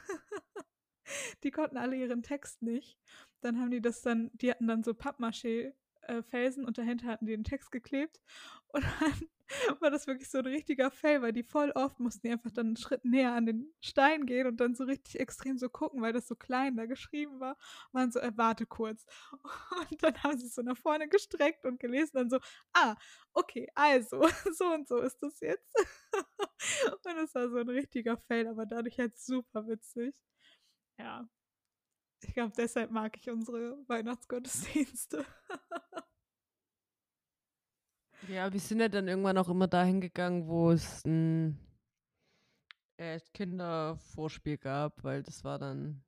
[LAUGHS] die konnten alle ihren Text nicht. Dann haben die das dann, die hatten dann so Pappmaché äh, Felsen und dahinter hatten die den Text geklebt. [LAUGHS] Und dann war das wirklich so ein richtiger Fail, weil die voll oft mussten die einfach dann einen Schritt näher an den Stein gehen und dann so richtig extrem so gucken, weil das so klein da geschrieben war. Waren so, äh, warte kurz. [LAUGHS] Und dann haben sie so nach vorne gestreckt und gelesen, dann so, ah, okay, also, [LAUGHS] so und so ist das jetzt. und es war so ein richtiger Fail, aber dadurch halt super witzig. Ja. Ich glaube, deshalb mag ich unsere Weihnachtsgottesdienste. [LAUGHS] Ja, wir sind ja dann irgendwann auch immer dahin gegangen, wo es ein äh, Kindervorspiel gab, weil das war dann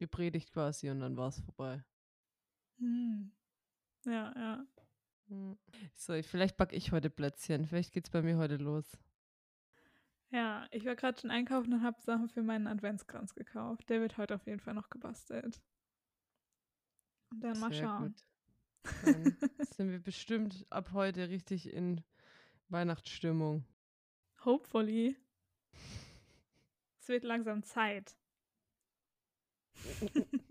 die Predigt quasi und dann war es vorbei. Hm. Ja, ja. Hm. So, vielleicht backe ich heute Plätzchen. Vielleicht geht's bei mir heute los. Ja, ich war gerade schon einkaufen und habe Sachen für meinen Adventskranz gekauft. Der wird heute auf jeden Fall noch gebastelt. Und dann Sehr mal schauen. Dann sind wir bestimmt ab heute richtig in Weihnachtsstimmung. Hopefully. Es wird langsam Zeit. [LAUGHS]